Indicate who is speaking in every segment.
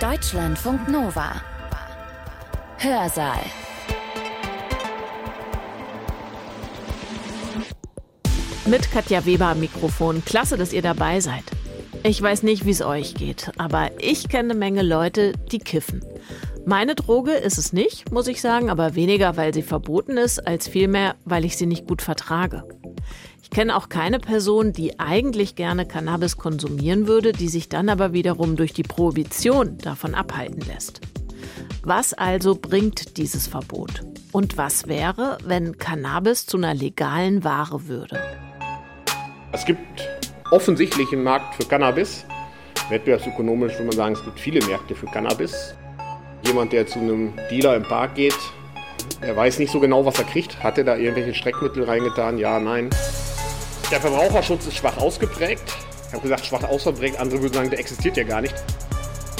Speaker 1: Deutschlandfunk Nova. Hörsaal.
Speaker 2: Mit Katja Weber am Mikrofon. Klasse, dass ihr dabei seid. Ich weiß nicht, wie es euch geht, aber ich kenne eine Menge Leute, die kiffen. Meine Droge ist es nicht, muss ich sagen, aber weniger, weil sie verboten ist, als vielmehr, weil ich sie nicht gut vertrage. Ich kenne auch keine Person, die eigentlich gerne Cannabis konsumieren würde, die sich dann aber wiederum durch die Prohibition davon abhalten lässt. Was also bringt dieses Verbot? Und was wäre, wenn Cannabis zu einer legalen Ware würde?
Speaker 3: Es gibt offensichtlich einen Markt für Cannabis. Wettbewerbsökonomisch würde man sagen, es gibt viele Märkte für Cannabis. Jemand, der zu einem Dealer im Park geht, der weiß nicht so genau, was er kriegt. Hat er da irgendwelche Streckmittel reingetan? Ja, nein. Der Verbraucherschutz ist schwach ausgeprägt. Ich habe gesagt, schwach ausgeprägt. Andere würden sagen, der existiert ja gar nicht.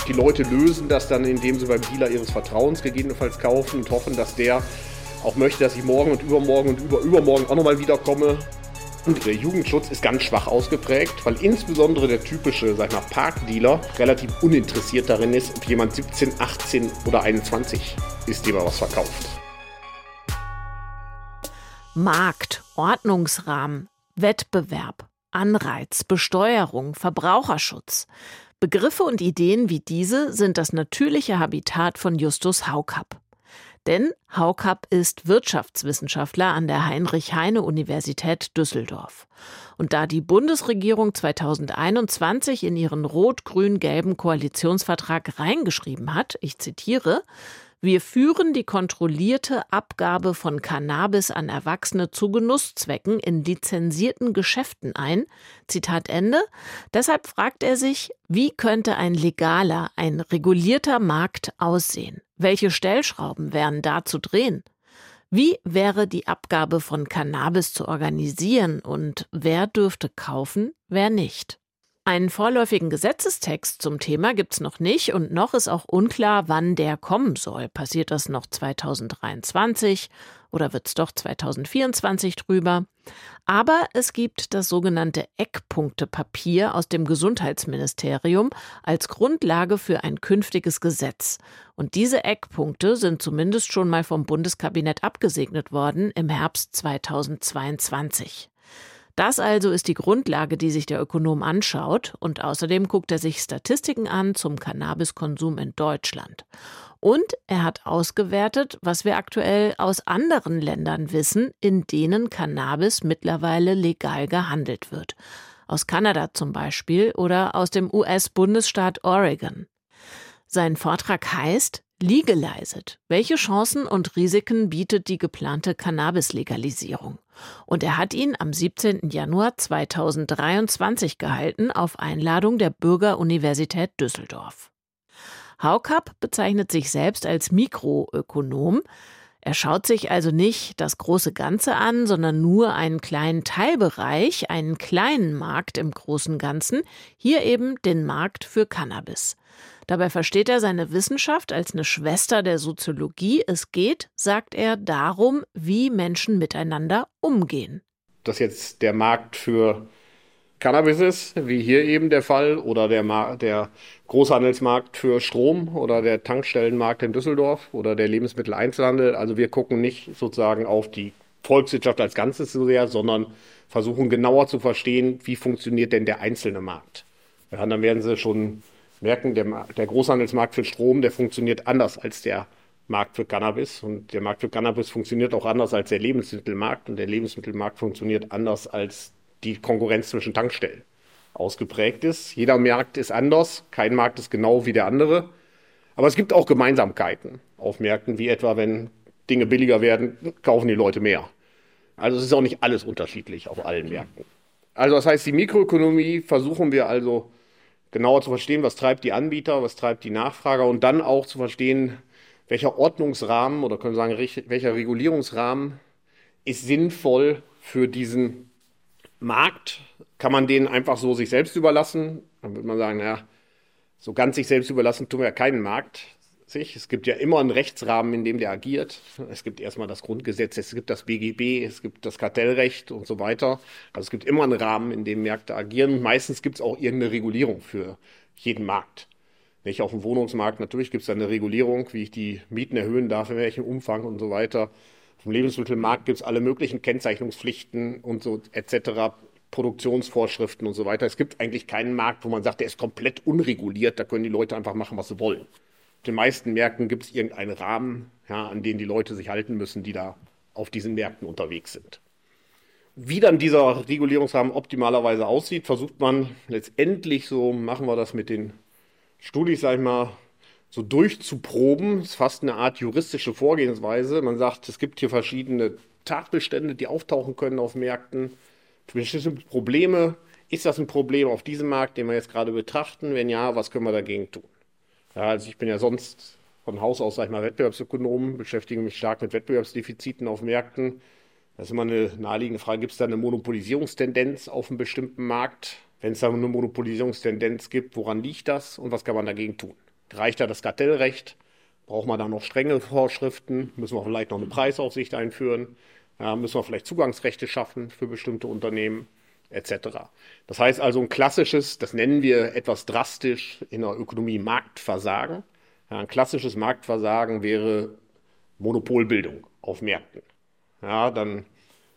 Speaker 3: Die Leute lösen das dann, indem sie beim Dealer ihres Vertrauens gegebenenfalls kaufen und hoffen, dass der auch möchte, dass ich morgen und übermorgen und über übermorgen auch nochmal wiederkomme. Und der Jugendschutz ist ganz schwach ausgeprägt, weil insbesondere der typische, sag ich mal, Parkdealer relativ uninteressiert darin ist, ob jemand 17, 18 oder 21 ist, dem er was verkauft.
Speaker 2: Markt, Ordnungsrahmen, Wettbewerb, Anreiz, Besteuerung, Verbraucherschutz. Begriffe und Ideen wie diese sind das natürliche Habitat von Justus Haukapp. Denn Haukapp ist Wirtschaftswissenschaftler an der Heinrich-Heine-Universität Düsseldorf. Und da die Bundesregierung 2021 in ihren rot-grün-gelben Koalitionsvertrag reingeschrieben hat, ich zitiere, wir führen die kontrollierte Abgabe von Cannabis an Erwachsene zu Genusszwecken in lizenzierten Geschäften ein. Zitat Ende. Deshalb fragt er sich, wie könnte ein legaler, ein regulierter Markt aussehen? Welche Stellschrauben wären da zu drehen? Wie wäre die Abgabe von Cannabis zu organisieren und wer dürfte kaufen, wer nicht? Einen vorläufigen Gesetzestext zum Thema gibt's noch nicht und noch ist auch unklar, wann der kommen soll. Passiert das noch 2023 oder wird's doch 2024 drüber? Aber es gibt das sogenannte Eckpunktepapier aus dem Gesundheitsministerium als Grundlage für ein künftiges Gesetz. Und diese Eckpunkte sind zumindest schon mal vom Bundeskabinett abgesegnet worden im Herbst 2022. Das also ist die Grundlage, die sich der Ökonom anschaut, und außerdem guckt er sich Statistiken an zum Cannabiskonsum in Deutschland. Und er hat ausgewertet, was wir aktuell aus anderen Ländern wissen, in denen Cannabis mittlerweile legal gehandelt wird. Aus Kanada zum Beispiel oder aus dem US-Bundesstaat Oregon. Sein Vortrag heißt Legalized. Welche Chancen und Risiken bietet die geplante Cannabis-Legalisierung? Und er hat ihn am 17. Januar 2023 gehalten auf Einladung der Bürgeruniversität Düsseldorf. Haukapp bezeichnet sich selbst als Mikroökonom. Er schaut sich also nicht das große Ganze an, sondern nur einen kleinen Teilbereich, einen kleinen Markt im großen Ganzen, hier eben den Markt für Cannabis. Dabei versteht er seine Wissenschaft als eine Schwester der Soziologie. Es geht, sagt er, darum, wie Menschen miteinander umgehen.
Speaker 3: Dass jetzt der Markt für Cannabis ist, wie hier eben der Fall, oder der, Mar der Großhandelsmarkt für Strom oder der Tankstellenmarkt in Düsseldorf oder der Lebensmitteleinzelhandel. Also wir gucken nicht sozusagen auf die Volkswirtschaft als Ganzes so sehr, sondern versuchen genauer zu verstehen, wie funktioniert denn der einzelne Markt. Ja, dann werden Sie schon merken, der, der Großhandelsmarkt für Strom, der funktioniert anders als der Markt für Cannabis. Und der Markt für Cannabis funktioniert auch anders als der Lebensmittelmarkt. Und der Lebensmittelmarkt funktioniert anders als die Konkurrenz zwischen Tankstellen ausgeprägt ist. Jeder Markt ist anders, kein Markt ist genau wie der andere. Aber es gibt auch Gemeinsamkeiten auf Märkten, wie etwa, wenn Dinge billiger werden, kaufen die Leute mehr. Also es ist auch nicht alles unterschiedlich auf allen Märkten. Also das heißt, die Mikroökonomie versuchen wir also genauer zu verstehen, was treibt die Anbieter, was treibt die Nachfrager und dann auch zu verstehen, welcher Ordnungsrahmen oder können wir sagen, welcher Regulierungsrahmen ist sinnvoll für diesen Markt. Kann man den einfach so sich selbst überlassen? Dann würde man sagen, ja, so ganz sich selbst überlassen tun wir ja keinen Markt sich. Es gibt ja immer einen Rechtsrahmen, in dem der agiert. Es gibt erstmal das Grundgesetz, es gibt das BGB, es gibt das Kartellrecht und so weiter. Also es gibt immer einen Rahmen, in dem Märkte agieren. Meistens gibt es auch irgendeine Regulierung für jeden Markt. Nicht auf dem Wohnungsmarkt, natürlich gibt es da eine Regulierung, wie ich die Mieten erhöhen darf, in welchem Umfang und so weiter. Dem Lebensmittelmarkt gibt es alle möglichen Kennzeichnungspflichten und so etc. Produktionsvorschriften und so weiter. Es gibt eigentlich keinen Markt, wo man sagt, der ist komplett unreguliert, da können die Leute einfach machen, was sie wollen. Den meisten Märkten gibt es irgendeinen Rahmen, ja, an den die Leute sich halten müssen, die da auf diesen Märkten unterwegs sind. Wie dann dieser Regulierungsrahmen optimalerweise aussieht, versucht man letztendlich, so machen wir das mit den Studis, sag ich mal, so durchzuproben. Das ist fast eine Art juristische Vorgehensweise. Man sagt, es gibt hier verschiedene Tatbestände, die auftauchen können auf Märkten. Bestimmte Probleme. Ist das ein Problem auf diesem Markt, den wir jetzt gerade betrachten? Wenn ja, was können wir dagegen tun? Ja, also ich bin ja sonst von Haus aus, sag ich mal, Wettbewerbsökonom, beschäftige mich stark mit Wettbewerbsdefiziten auf Märkten. Das ist immer eine naheliegende Frage, gibt es da eine Monopolisierungstendenz auf einem bestimmten Markt? Wenn es da eine Monopolisierungstendenz gibt, woran liegt das und was kann man dagegen tun? Reicht da das Kartellrecht? Braucht man da noch strenge Vorschriften? Müssen wir vielleicht noch eine Preisaufsicht einführen? Ja, müssen wir vielleicht Zugangsrechte schaffen für bestimmte Unternehmen? Etc. Das heißt also ein klassisches, das nennen wir etwas drastisch in der Ökonomie Marktversagen. Ja, ein klassisches Marktversagen wäre Monopolbildung auf Märkten. Ja, dann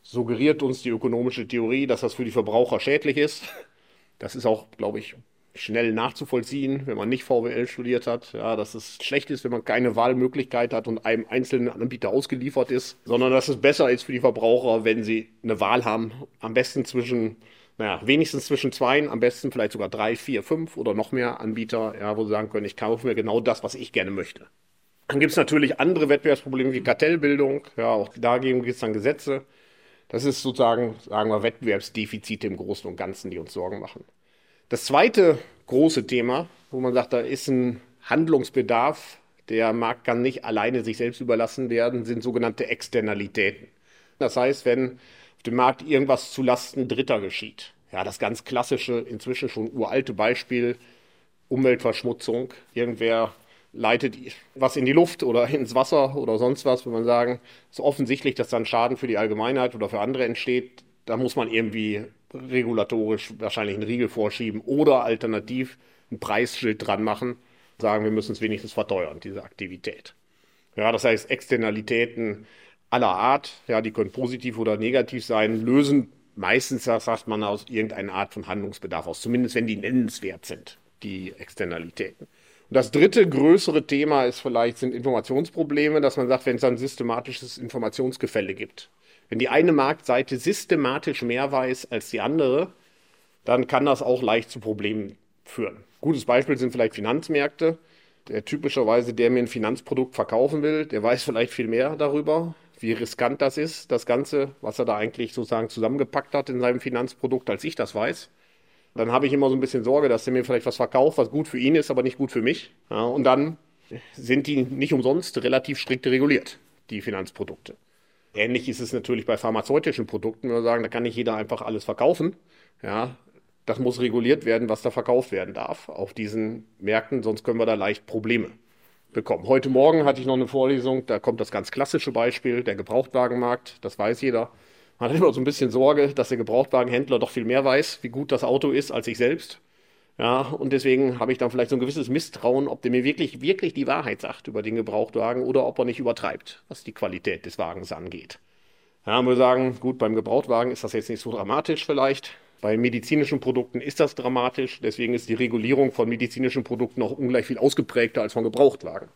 Speaker 3: suggeriert uns die ökonomische Theorie, dass das für die Verbraucher schädlich ist. Das ist auch, glaube ich, schnell nachzuvollziehen, wenn man nicht VWL studiert hat, ja, dass es schlecht ist, wenn man keine Wahlmöglichkeit hat und einem einzelnen Anbieter ausgeliefert ist, sondern dass es besser ist für die Verbraucher, wenn sie eine Wahl haben, am besten zwischen, naja, wenigstens zwischen zwei, am besten vielleicht sogar drei, vier, fünf oder noch mehr Anbieter, ja, wo sie sagen können, ich kaufe mir genau das, was ich gerne möchte. Dann gibt es natürlich andere Wettbewerbsprobleme wie Kartellbildung, ja, auch dagegen gibt es dann Gesetze. Das ist sozusagen, sagen wir, Wettbewerbsdefizite im Großen und Ganzen, die uns Sorgen machen. Das zweite große Thema, wo man sagt, da ist ein Handlungsbedarf, der Markt kann nicht alleine sich selbst überlassen werden, sind sogenannte Externalitäten. Das heißt, wenn auf dem Markt irgendwas zulasten Dritter geschieht. Ja, das ganz klassische, inzwischen schon uralte Beispiel, Umweltverschmutzung. Irgendwer leitet was in die Luft oder ins Wasser oder sonst was, wenn man sagen, es ist offensichtlich, dass dann Schaden für die Allgemeinheit oder für andere entsteht, da muss man irgendwie regulatorisch wahrscheinlich einen Riegel vorschieben oder alternativ ein Preisschild dran machen, sagen, wir müssen es wenigstens verteuern, diese Aktivität. Ja, das heißt, Externalitäten aller Art, ja, die können positiv oder negativ sein, lösen meistens, sagt man, aus irgendeiner Art von Handlungsbedarf aus, zumindest wenn die nennenswert sind, die Externalitäten. Und das dritte größere Thema ist vielleicht sind Informationsprobleme, dass man sagt, wenn es ein systematisches Informationsgefälle gibt. Wenn die eine Marktseite systematisch mehr weiß als die andere, dann kann das auch leicht zu Problemen führen. Gutes Beispiel sind vielleicht Finanzmärkte. Der typischerweise, der mir ein Finanzprodukt verkaufen will, der weiß vielleicht viel mehr darüber, wie riskant das ist, das Ganze, was er da eigentlich sozusagen zusammengepackt hat in seinem Finanzprodukt, als ich das weiß dann habe ich immer so ein bisschen Sorge, dass er mir vielleicht was verkauft, was gut für ihn ist, aber nicht gut für mich. Ja, und dann sind die nicht umsonst relativ strikt reguliert, die Finanzprodukte. Ähnlich ist es natürlich bei pharmazeutischen Produkten, wenn wir sagen, da kann nicht jeder einfach alles verkaufen. Ja, das muss reguliert werden, was da verkauft werden darf auf diesen Märkten, sonst können wir da leicht Probleme bekommen. Heute Morgen hatte ich noch eine Vorlesung, da kommt das ganz klassische Beispiel, der Gebrauchtwagenmarkt, das weiß jeder. Man hat immer so ein bisschen Sorge, dass der Gebrauchtwagenhändler doch viel mehr weiß, wie gut das Auto ist, als ich selbst. Ja, und deswegen habe ich dann vielleicht so ein gewisses Misstrauen, ob der mir wirklich, wirklich die Wahrheit sagt über den Gebrauchtwagen oder ob er nicht übertreibt, was die Qualität des Wagens angeht. Ja, wir sagen, gut, beim Gebrauchtwagen ist das jetzt nicht so dramatisch vielleicht. Bei medizinischen Produkten ist das dramatisch. Deswegen ist die Regulierung von medizinischen Produkten auch ungleich viel ausgeprägter als von Gebrauchtwagen.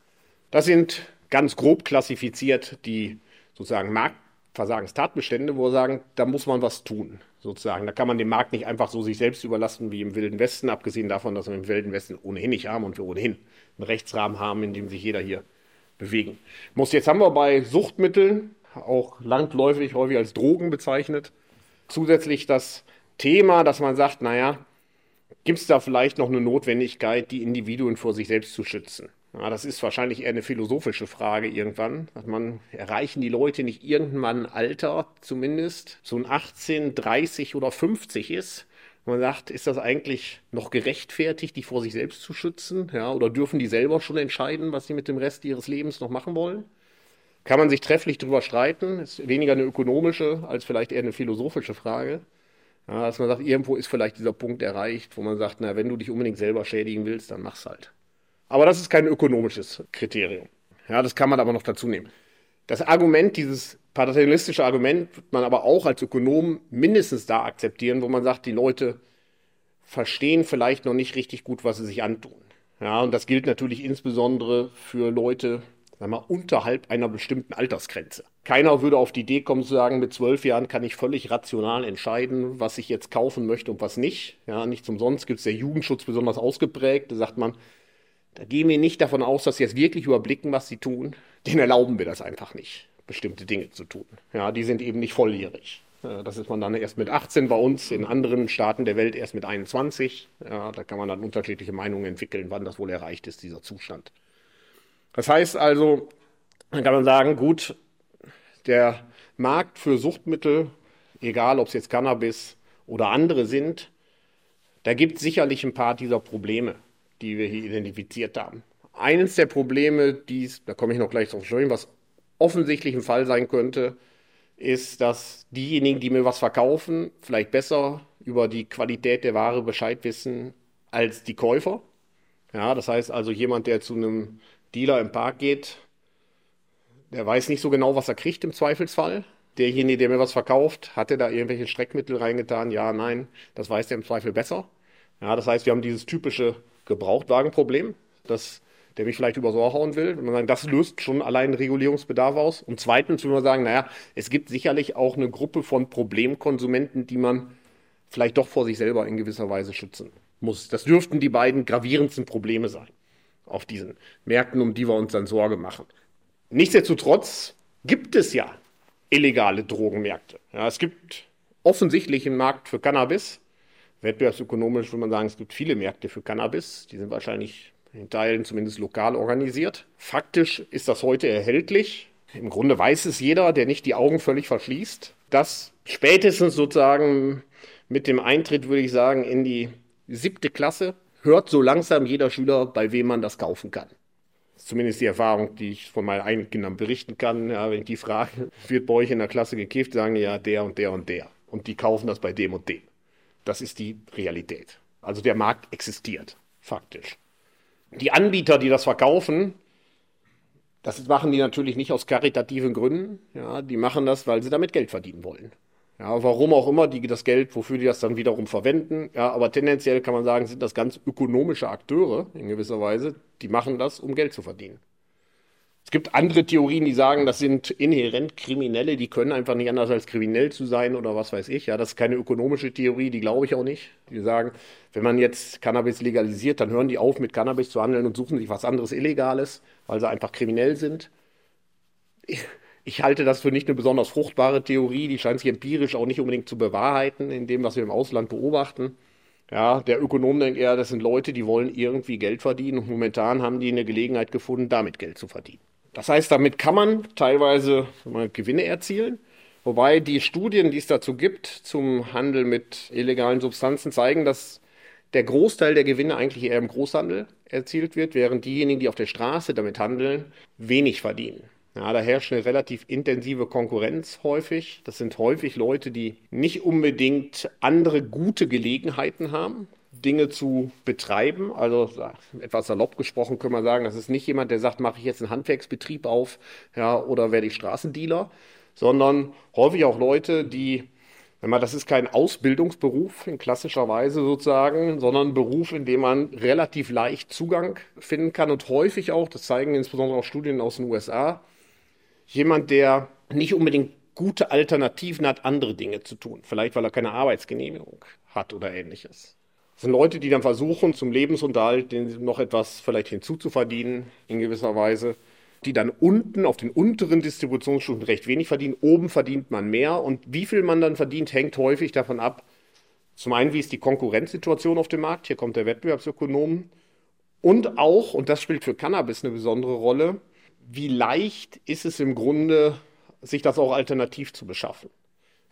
Speaker 3: Das sind ganz grob klassifiziert die sozusagen Markt Versagenstatbestände, wo wir sagen, da muss man was tun, sozusagen. Da kann man den Markt nicht einfach so sich selbst überlassen wie im Wilden Westen, abgesehen davon, dass wir im Wilden Westen ohnehin nicht haben und wir ohnehin einen Rechtsrahmen haben, in dem sich jeder hier bewegen muss. Jetzt haben wir bei Suchtmitteln, auch landläufig häufig als Drogen bezeichnet, zusätzlich das Thema, dass man sagt, naja, gibt es da vielleicht noch eine Notwendigkeit, die Individuen vor sich selbst zu schützen? Ja, das ist wahrscheinlich eher eine philosophische Frage irgendwann. Dass man, erreichen die Leute nicht irgendwann ein Alter, zumindest, so ein 18, 30 oder 50 ist, man sagt, ist das eigentlich noch gerechtfertigt, die vor sich selbst zu schützen? Ja, oder dürfen die selber schon entscheiden, was sie mit dem Rest ihres Lebens noch machen wollen? Kann man sich trefflich darüber streiten? Ist weniger eine ökonomische als vielleicht eher eine philosophische Frage. Ja, dass man sagt, irgendwo ist vielleicht dieser Punkt erreicht, wo man sagt, na, wenn du dich unbedingt selber schädigen willst, dann mach's halt. Aber das ist kein ökonomisches Kriterium. Ja, das kann man aber noch dazu nehmen. Das Argument, dieses paternalistische Argument, wird man aber auch als Ökonom mindestens da akzeptieren, wo man sagt, die Leute verstehen vielleicht noch nicht richtig gut, was sie sich antun. Ja, und das gilt natürlich insbesondere für Leute, sagen wir, unterhalb einer bestimmten Altersgrenze. Keiner würde auf die Idee kommen zu sagen, mit zwölf Jahren kann ich völlig rational entscheiden, was ich jetzt kaufen möchte und was nicht. Ja, nicht umsonst gibt es der Jugendschutz besonders ausgeprägt. Da sagt man, da gehen wir nicht davon aus, dass sie jetzt wirklich überblicken, was sie tun. Den erlauben wir das einfach nicht, bestimmte Dinge zu tun. Ja, die sind eben nicht volljährig. Das ist man dann erst mit 18 bei uns, in anderen Staaten der Welt erst mit 21. Ja, da kann man dann unterschiedliche Meinungen entwickeln, wann das wohl erreicht ist, dieser Zustand. Das heißt also, dann kann man sagen, gut, der Markt für Suchtmittel, egal ob es jetzt Cannabis oder andere sind, da gibt es sicherlich ein paar dieser Probleme, die wir hier identifiziert haben. Eines der Probleme, dies, da komme ich noch gleich drauf sprechen, was offensichtlich ein Fall sein könnte, ist, dass diejenigen, die mir was verkaufen, vielleicht besser über die Qualität der Ware Bescheid wissen als die Käufer. Ja, das heißt also jemand, der zu einem Dealer im Park geht, der weiß nicht so genau, was er kriegt im Zweifelsfall. Derjenige, der mir was verkauft, hat er da irgendwelche Streckmittel reingetan? Ja, nein, das weiß der im Zweifel besser. Ja, das heißt, wir haben dieses typische Gebrauchtwagenproblem, dass der mich vielleicht übers Ohr hauen will. Man sagen, das löst schon allein Regulierungsbedarf aus. Und zweitens würde man sagen, naja, es gibt sicherlich auch eine Gruppe von Problemkonsumenten, die man vielleicht doch vor sich selber in gewisser Weise schützen muss. Das dürften die beiden gravierendsten Probleme sein auf diesen Märkten, um die wir uns dann Sorge machen. Nichtsdestotrotz gibt es ja illegale Drogenmärkte. Ja, es gibt offensichtlich einen Markt für Cannabis. Wettbewerbsökonomisch würde man sagen, es gibt viele Märkte für Cannabis. Die sind wahrscheinlich in Teilen zumindest lokal organisiert. Faktisch ist das heute erhältlich. Im Grunde weiß es jeder, der nicht die Augen völlig verschließt, dass spätestens sozusagen mit dem Eintritt, würde ich sagen, in die siebte Klasse hört so langsam jeder Schüler, bei wem man das kaufen kann. Das ist zumindest die Erfahrung, die ich von meinen eigenen Kindern berichten kann. Ja, wenn ich die frage, wird bei euch in der Klasse gekifft, sagen die ja der und der und der. Und die kaufen das bei dem und dem. Das ist die Realität. Also der Markt existiert, faktisch. Die Anbieter, die das verkaufen, das machen die natürlich nicht aus karitativen Gründen. Ja, die machen das, weil sie damit Geld verdienen wollen. Ja, warum auch immer die das Geld, wofür die das dann wiederum verwenden. Ja, aber tendenziell kann man sagen, sind das ganz ökonomische Akteure in gewisser Weise. Die machen das, um Geld zu verdienen. Es gibt andere Theorien, die sagen, das sind inhärent Kriminelle, die können einfach nicht anders als kriminell zu sein oder was weiß ich. Ja, das ist keine ökonomische Theorie, die glaube ich auch nicht. Die sagen, wenn man jetzt Cannabis legalisiert, dann hören die auf, mit Cannabis zu handeln und suchen sich was anderes Illegales, weil sie einfach kriminell sind. Ich, ich halte das für nicht eine besonders fruchtbare Theorie. Die scheint sich empirisch auch nicht unbedingt zu bewahrheiten in dem, was wir im Ausland beobachten. Ja, der Ökonom denkt eher, das sind Leute, die wollen irgendwie Geld verdienen und momentan haben die eine Gelegenheit gefunden, damit Geld zu verdienen. Das heißt, damit kann man teilweise Gewinne erzielen. Wobei die Studien, die es dazu gibt, zum Handel mit illegalen Substanzen, zeigen, dass der Großteil der Gewinne eigentlich eher im Großhandel erzielt wird, während diejenigen, die auf der Straße damit handeln, wenig verdienen. Ja, da herrscht eine relativ intensive Konkurrenz häufig. Das sind häufig Leute, die nicht unbedingt andere gute Gelegenheiten haben. Dinge zu betreiben. Also etwas salopp gesprochen können wir sagen, das ist nicht jemand, der sagt, mache ich jetzt einen Handwerksbetrieb auf ja, oder werde ich Straßendealer, sondern häufig auch Leute, die, wenn man, das ist kein Ausbildungsberuf in klassischer Weise sozusagen, sondern ein Beruf, in dem man relativ leicht Zugang finden kann und häufig auch, das zeigen insbesondere auch Studien aus den USA, jemand, der nicht unbedingt gute Alternativen hat, andere Dinge zu tun. Vielleicht, weil er keine Arbeitsgenehmigung hat oder ähnliches. Sind Leute, die dann versuchen, zum Lebensunterhalt noch etwas vielleicht hinzuzuverdienen, in gewisser Weise, die dann unten auf den unteren Distributionsstufen recht wenig verdienen. Oben verdient man mehr und wie viel man dann verdient, hängt häufig davon ab, zum einen, wie ist die Konkurrenzsituation auf dem Markt, hier kommt der Wettbewerbsökonom, und auch, und das spielt für Cannabis eine besondere Rolle, wie leicht ist es im Grunde, sich das auch alternativ zu beschaffen.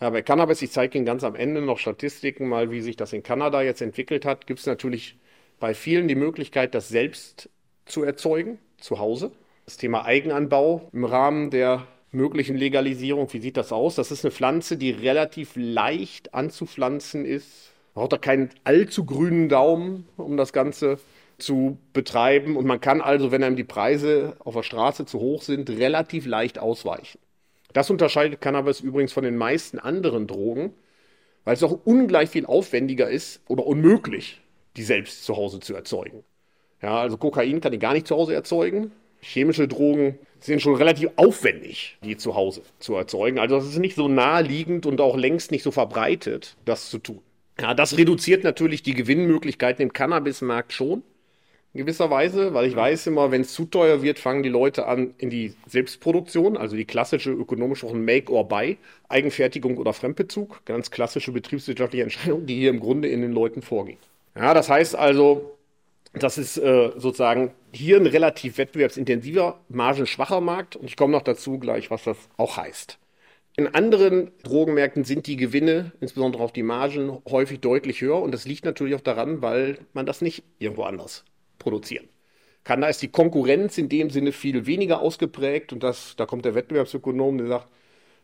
Speaker 3: Bei Cannabis, ich zeige Ihnen ganz am Ende noch Statistiken mal, wie sich das in Kanada jetzt entwickelt hat, gibt es natürlich bei vielen die Möglichkeit, das selbst zu erzeugen, zu Hause. Das Thema Eigenanbau im Rahmen der möglichen Legalisierung, wie sieht das aus? Das ist eine Pflanze, die relativ leicht anzupflanzen ist. Man braucht da keinen allzu grünen Daumen, um das Ganze zu betreiben. Und man kann also, wenn einem die Preise auf der Straße zu hoch sind, relativ leicht ausweichen. Das unterscheidet Cannabis übrigens von den meisten anderen Drogen, weil es auch ungleich viel aufwendiger ist oder unmöglich, die selbst zu Hause zu erzeugen. Ja, also Kokain kann ich gar nicht zu Hause erzeugen. Chemische Drogen sind schon relativ aufwendig, die zu Hause zu erzeugen. Also es ist nicht so naheliegend und auch längst nicht so verbreitet, das zu tun. Ja, das reduziert natürlich die Gewinnmöglichkeiten im Cannabismarkt schon in gewisser Weise, weil ich weiß immer, wenn es zu teuer wird, fangen die Leute an in die Selbstproduktion, also die klassische ökonomische Make or Buy, Eigenfertigung oder Fremdbezug, ganz klassische betriebswirtschaftliche Entscheidung, die hier im Grunde in den Leuten vorgeht. Ja, das heißt also, das ist äh, sozusagen hier ein relativ wettbewerbsintensiver, margenschwacher Markt und ich komme noch dazu gleich, was das auch heißt. In anderen Drogenmärkten sind die Gewinne, insbesondere auf die Margen, häufig deutlich höher und das liegt natürlich auch daran, weil man das nicht irgendwo anders produzieren kann. Da ist die Konkurrenz in dem Sinne viel weniger ausgeprägt und das, da kommt der Wettbewerbsökonom, der sagt,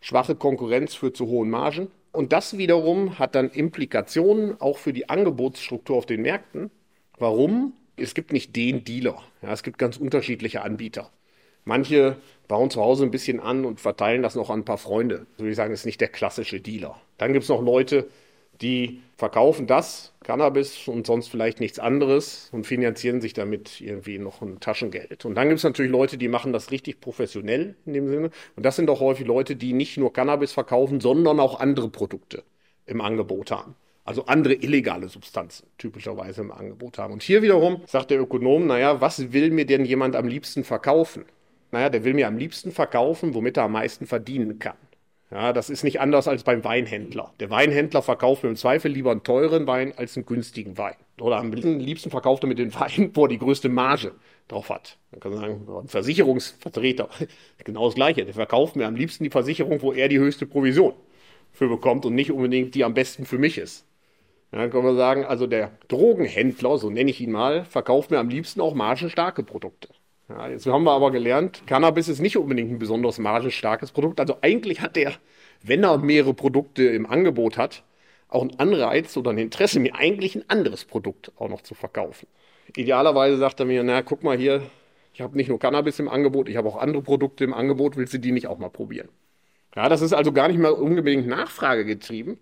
Speaker 3: schwache Konkurrenz führt zu hohen Margen. Und das wiederum hat dann Implikationen auch für die Angebotsstruktur auf den Märkten. Warum? Es gibt nicht den Dealer. Ja, es gibt ganz unterschiedliche Anbieter. Manche bauen zu Hause ein bisschen an und verteilen das noch an ein paar Freunde. Würde ich sagen, ist nicht der klassische Dealer. Dann gibt es noch Leute, die verkaufen das, Cannabis und sonst vielleicht nichts anderes und finanzieren sich damit irgendwie noch ein Taschengeld. Und dann gibt es natürlich Leute, die machen das richtig professionell in dem Sinne. Und das sind auch häufig Leute, die nicht nur Cannabis verkaufen, sondern auch andere Produkte im Angebot haben. Also andere illegale Substanzen typischerweise im Angebot haben. Und hier wiederum sagt der Ökonom, naja, was will mir denn jemand am liebsten verkaufen? Naja, der will mir am liebsten verkaufen, womit er am meisten verdienen kann. Ja, das ist nicht anders als beim Weinhändler. Der Weinhändler verkauft im Zweifel lieber einen teuren Wein als einen günstigen Wein. Oder am liebsten verkauft er mit den Wein, wo er die größte Marge drauf hat. Man kann sagen, ein Versicherungsvertreter, genau das Gleiche. Der verkauft mir am liebsten die Versicherung, wo er die höchste Provision für bekommt und nicht unbedingt die am besten für mich ist. Dann können wir sagen, also der Drogenhändler, so nenne ich ihn mal, verkauft mir am liebsten auch margenstarke Produkte. Ja, jetzt haben wir aber gelernt, Cannabis ist nicht unbedingt ein besonders margenstarkes Produkt. Also eigentlich hat der, wenn er mehrere Produkte im Angebot hat, auch einen Anreiz oder ein Interesse, mir eigentlich ein anderes Produkt auch noch zu verkaufen. Idealerweise sagt er mir, na, guck mal hier, ich habe nicht nur Cannabis im Angebot, ich habe auch andere Produkte im Angebot, willst du die nicht auch mal probieren? Ja, das ist also gar nicht mal unbedingt nachfragegetrieben,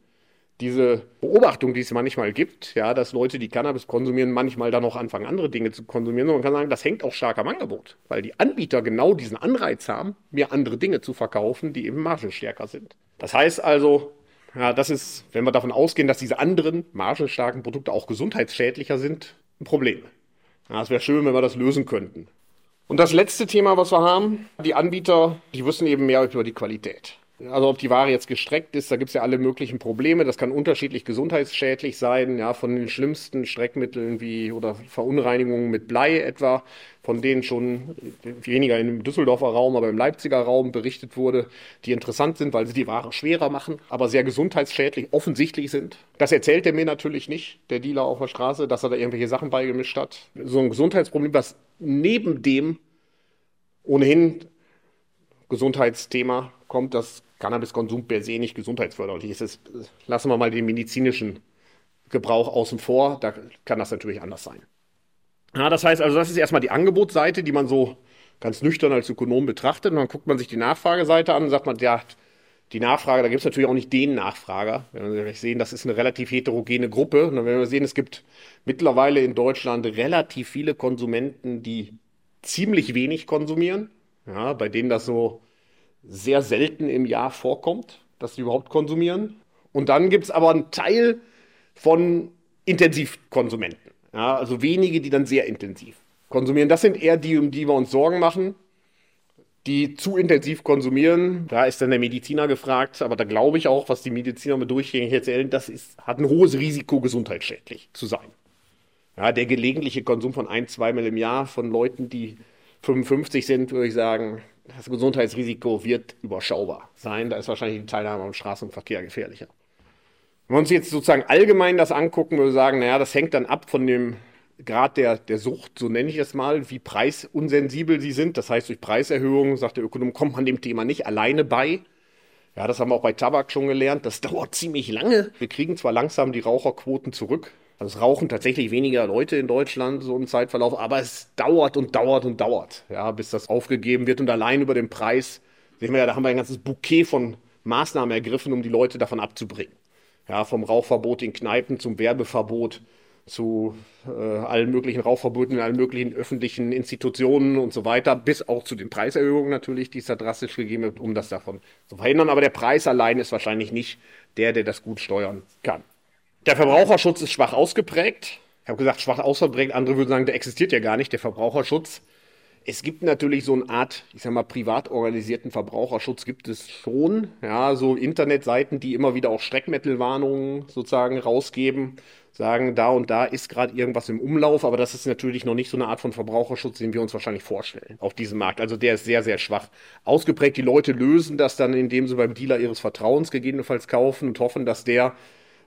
Speaker 3: diese Beobachtung, die es manchmal gibt, ja, dass Leute, die Cannabis konsumieren, manchmal dann auch anfangen, andere Dinge zu konsumieren. Und man kann sagen, das hängt auch stark am Angebot, weil die Anbieter genau diesen Anreiz haben, mir andere Dinge zu verkaufen, die eben margenstärker sind. Das heißt also, ja, das ist, wenn wir davon ausgehen, dass diese anderen margenstarken Produkte auch gesundheitsschädlicher sind, ein Problem. Ja, es wäre schön, wenn wir das lösen könnten. Und das letzte Thema, was wir haben, die Anbieter, die wissen eben mehr über die Qualität. Also ob die Ware jetzt gestreckt ist, da gibt es ja alle möglichen Probleme. Das kann unterschiedlich gesundheitsschädlich sein, ja, von den schlimmsten Streckmitteln wie oder Verunreinigungen mit Blei etwa, von denen schon weniger im Düsseldorfer Raum, aber im Leipziger Raum berichtet wurde, die interessant sind, weil sie die Ware schwerer machen, aber sehr gesundheitsschädlich offensichtlich sind. Das erzählt er mir natürlich nicht, der Dealer auf der Straße, dass er da irgendwelche Sachen beigemischt hat. So ein Gesundheitsproblem, was neben dem ohnehin Gesundheitsthema kommt, dass Cannabiskonsum per se nicht gesundheitsförderlich ist. Das, lassen wir mal den medizinischen Gebrauch außen vor, da kann das natürlich anders sein. Ja, das heißt also, das ist erstmal die Angebotsseite, die man so ganz nüchtern als Ökonom betrachtet. Und dann guckt man sich die Nachfrageseite an und sagt man, ja, die Nachfrage, da gibt es natürlich auch nicht den Nachfrager. Wenn wir sehen, das ist eine relativ heterogene Gruppe. Und dann werden wir sehen, es gibt mittlerweile in Deutschland relativ viele Konsumenten, die ziemlich wenig konsumieren. Ja, bei denen das so sehr selten im Jahr vorkommt, dass sie überhaupt konsumieren. Und dann gibt es aber einen Teil von Intensivkonsumenten. Ja, also wenige, die dann sehr intensiv konsumieren. Das sind eher die, um die wir uns Sorgen machen, die zu intensiv konsumieren. Da ist dann der Mediziner gefragt, aber da glaube ich auch, was die Mediziner mit durchgängig erzählen, das ist, hat ein hohes Risiko, gesundheitsschädlich zu sein. Ja, der gelegentliche Konsum von ein, zweimal im Jahr von Leuten, die 55 sind, würde ich sagen, das Gesundheitsrisiko wird überschaubar sein. Da ist wahrscheinlich die Teilnahme am Straßenverkehr gefährlicher. Wenn wir uns jetzt sozusagen allgemein das angucken, würde ich sagen, naja, das hängt dann ab von dem Grad der, der Sucht, so nenne ich es mal, wie preisunsensibel sie sind. Das heißt, durch Preiserhöhungen, sagt der Ökonom, kommt man dem Thema nicht alleine bei. Ja, das haben wir auch bei Tabak schon gelernt. Das dauert ziemlich lange. Wir kriegen zwar langsam die Raucherquoten zurück, Also es rauchen tatsächlich weniger Leute in Deutschland, so im Zeitverlauf, aber es dauert und dauert und dauert, ja, bis das aufgegeben wird. Und allein über den Preis, sehen wir ja, da haben wir ein ganzes Bouquet von Maßnahmen ergriffen, um die Leute davon abzubringen. Ja, vom Rauchverbot in Kneipen zum Werbeverbot zu äh, allen möglichen Rauchverboten in allen möglichen öffentlichen Institutionen und so weiter, bis auch zu den Preiserhöhungen natürlich, die es da drastisch gegeben hat, um das davon zu verhindern. Aber der Preis allein ist wahrscheinlich nicht der, der das gut steuern kann. Der Verbraucherschutz ist schwach ausgeprägt. Ich habe gesagt, schwach ausgeprägt. Andere würden sagen, der existiert ja gar nicht, der Verbraucherschutz. Es gibt natürlich so eine Art, ich sag mal, privat organisierten Verbraucherschutz gibt es schon. Ja, so Internetseiten, die immer wieder auch Streckmittelwarnungen sozusagen rausgeben, sagen, da und da ist gerade irgendwas im Umlauf, aber das ist natürlich noch nicht so eine Art von Verbraucherschutz, den wir uns wahrscheinlich vorstellen auf diesem Markt. Also der ist sehr, sehr schwach ausgeprägt. Die Leute lösen das dann, indem sie beim Dealer ihres Vertrauens gegebenenfalls kaufen und hoffen, dass der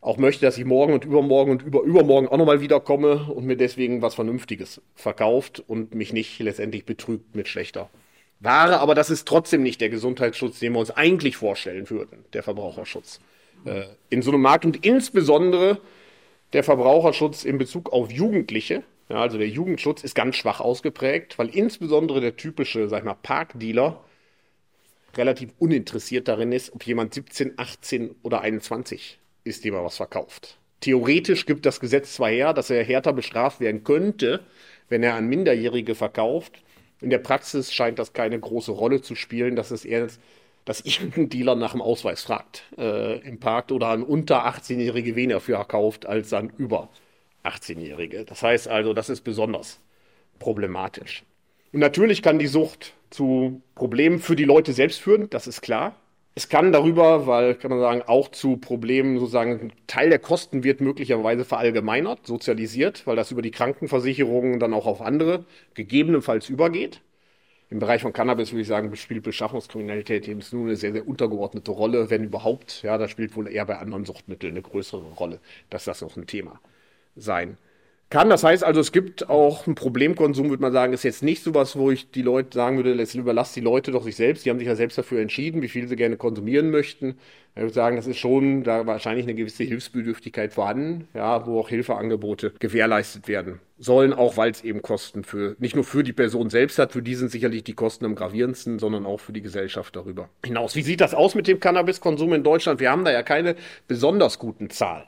Speaker 3: auch möchte, dass ich morgen und übermorgen und über übermorgen auch nochmal wiederkomme und mir deswegen was Vernünftiges verkauft und mich nicht letztendlich betrügt mit schlechter Ware. Aber das ist trotzdem nicht der Gesundheitsschutz, den wir uns eigentlich vorstellen würden, der Verbraucherschutz äh, in so einem Markt und insbesondere der Verbraucherschutz in Bezug auf Jugendliche. Ja, also der Jugendschutz ist ganz schwach ausgeprägt, weil insbesondere der typische, sag ich mal, Parkdealer relativ uninteressiert darin ist, ob jemand 17, 18 oder 21 ist, er was verkauft. Theoretisch gibt das Gesetz zwar her, dass er härter bestraft werden könnte, wenn er an Minderjährige verkauft. In der Praxis scheint das keine große Rolle zu spielen, dass es eher, dass irgendein Dealer nach dem Ausweis fragt äh, im Park oder an unter 18-Jährige weniger für kauft als an über 18-Jährige. Das heißt also, das ist besonders problematisch. Und natürlich kann die Sucht zu Problemen für die Leute selbst führen, das ist klar. Es kann darüber, weil, kann man sagen, auch zu Problemen sozusagen, Teil der Kosten wird möglicherweise verallgemeinert, sozialisiert, weil das über die Krankenversicherungen dann auch auf andere gegebenenfalls übergeht. Im Bereich von Cannabis würde ich sagen, spielt Beschaffungskriminalität eben nur eine sehr, sehr untergeordnete Rolle, wenn überhaupt. Ja, das spielt wohl eher bei anderen Suchtmitteln eine größere Rolle, dass das noch ein Thema sein kann. Das heißt also, es gibt auch einen Problemkonsum, würde man sagen, ist jetzt nicht sowas, wo ich die Leute sagen würde, jetzt überlasst die Leute doch sich selbst. Die haben sich ja selbst dafür entschieden, wie viel sie gerne konsumieren möchten. Ich würde sagen, das ist schon da wahrscheinlich eine gewisse Hilfsbedürftigkeit vorhanden, ja, wo auch Hilfeangebote gewährleistet werden sollen, auch weil es eben Kosten für, nicht nur für die Person selbst hat, für die sind sicherlich die Kosten am gravierendsten, sondern auch für die Gesellschaft darüber hinaus. Wie sieht das aus mit dem Cannabiskonsum in Deutschland? Wir haben da ja keine besonders guten Zahlen.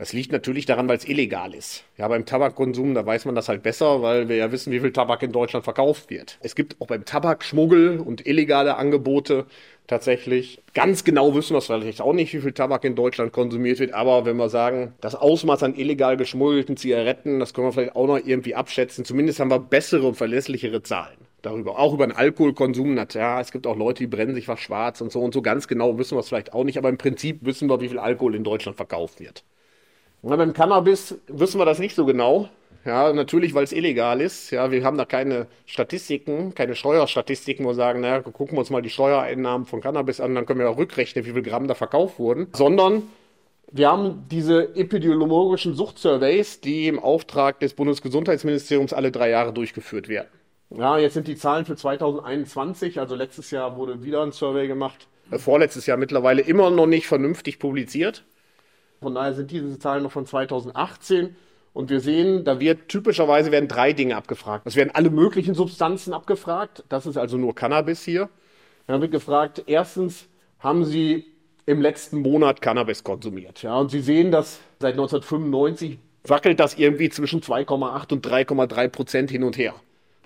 Speaker 3: Das liegt natürlich daran, weil es illegal ist. Ja, beim Tabakkonsum, da weiß man das halt besser, weil wir ja wissen, wie viel Tabak in Deutschland verkauft wird. Es gibt auch beim Tabak Schmuggel und illegale Angebote tatsächlich. Ganz genau wissen wir vielleicht auch nicht, wie viel Tabak in Deutschland konsumiert wird, aber wenn wir sagen, das Ausmaß an illegal geschmuggelten Zigaretten, das können wir vielleicht auch noch irgendwie abschätzen. Zumindest haben wir bessere und verlässlichere Zahlen darüber. Auch über den Alkoholkonsum. Na ja, es gibt auch Leute, die brennen sich was schwarz und so und so. Ganz genau wissen wir es vielleicht auch nicht, aber im Prinzip wissen wir, wie viel Alkohol in Deutschland verkauft wird. Und beim Cannabis wissen wir das nicht so genau. Ja, natürlich, weil es illegal ist. Ja, wir haben da keine Statistiken, keine Steuerstatistiken, wo wir sagen, naja, gucken wir uns mal die Steuereinnahmen von Cannabis an, dann können wir auch rückrechnen, wie viel Gramm da verkauft wurden. Sondern wir haben diese epidemiologischen Suchtsurveys, die im Auftrag des Bundesgesundheitsministeriums alle drei Jahre durchgeführt werden. Ja, jetzt sind die Zahlen für 2021, also letztes Jahr wurde wieder ein Survey gemacht, äh, vorletztes Jahr mittlerweile immer noch nicht vernünftig publiziert. Von daher sind diese Zahlen noch von 2018. Und wir sehen, da wird typischerweise werden drei Dinge abgefragt. Es werden alle möglichen Substanzen abgefragt. Das ist also nur Cannabis hier. Dann wird gefragt, erstens, haben Sie im letzten Monat Cannabis konsumiert? Ja, und Sie sehen, dass seit 1995 wackelt das irgendwie zwischen 2,8 und 3,3 Prozent hin und her.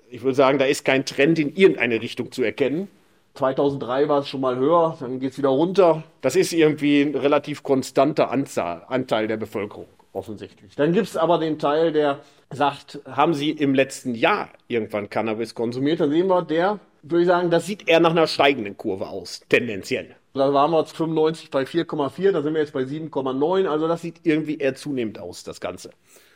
Speaker 3: Ich würde sagen, da ist kein Trend in irgendeine Richtung zu erkennen. 2003 war es schon mal höher, dann geht es wieder runter. Das ist irgendwie ein relativ konstanter Anzahl, Anteil der Bevölkerung, offensichtlich. Dann gibt es aber den Teil, der sagt, haben Sie im letzten Jahr irgendwann Cannabis konsumiert? Dann sehen wir, der, würde ich sagen, das sieht eher nach einer steigenden Kurve aus, tendenziell. Da waren wir 95 bei 4,4, da sind wir jetzt bei 7,9, also das sieht irgendwie eher zunehmend aus, das Ganze.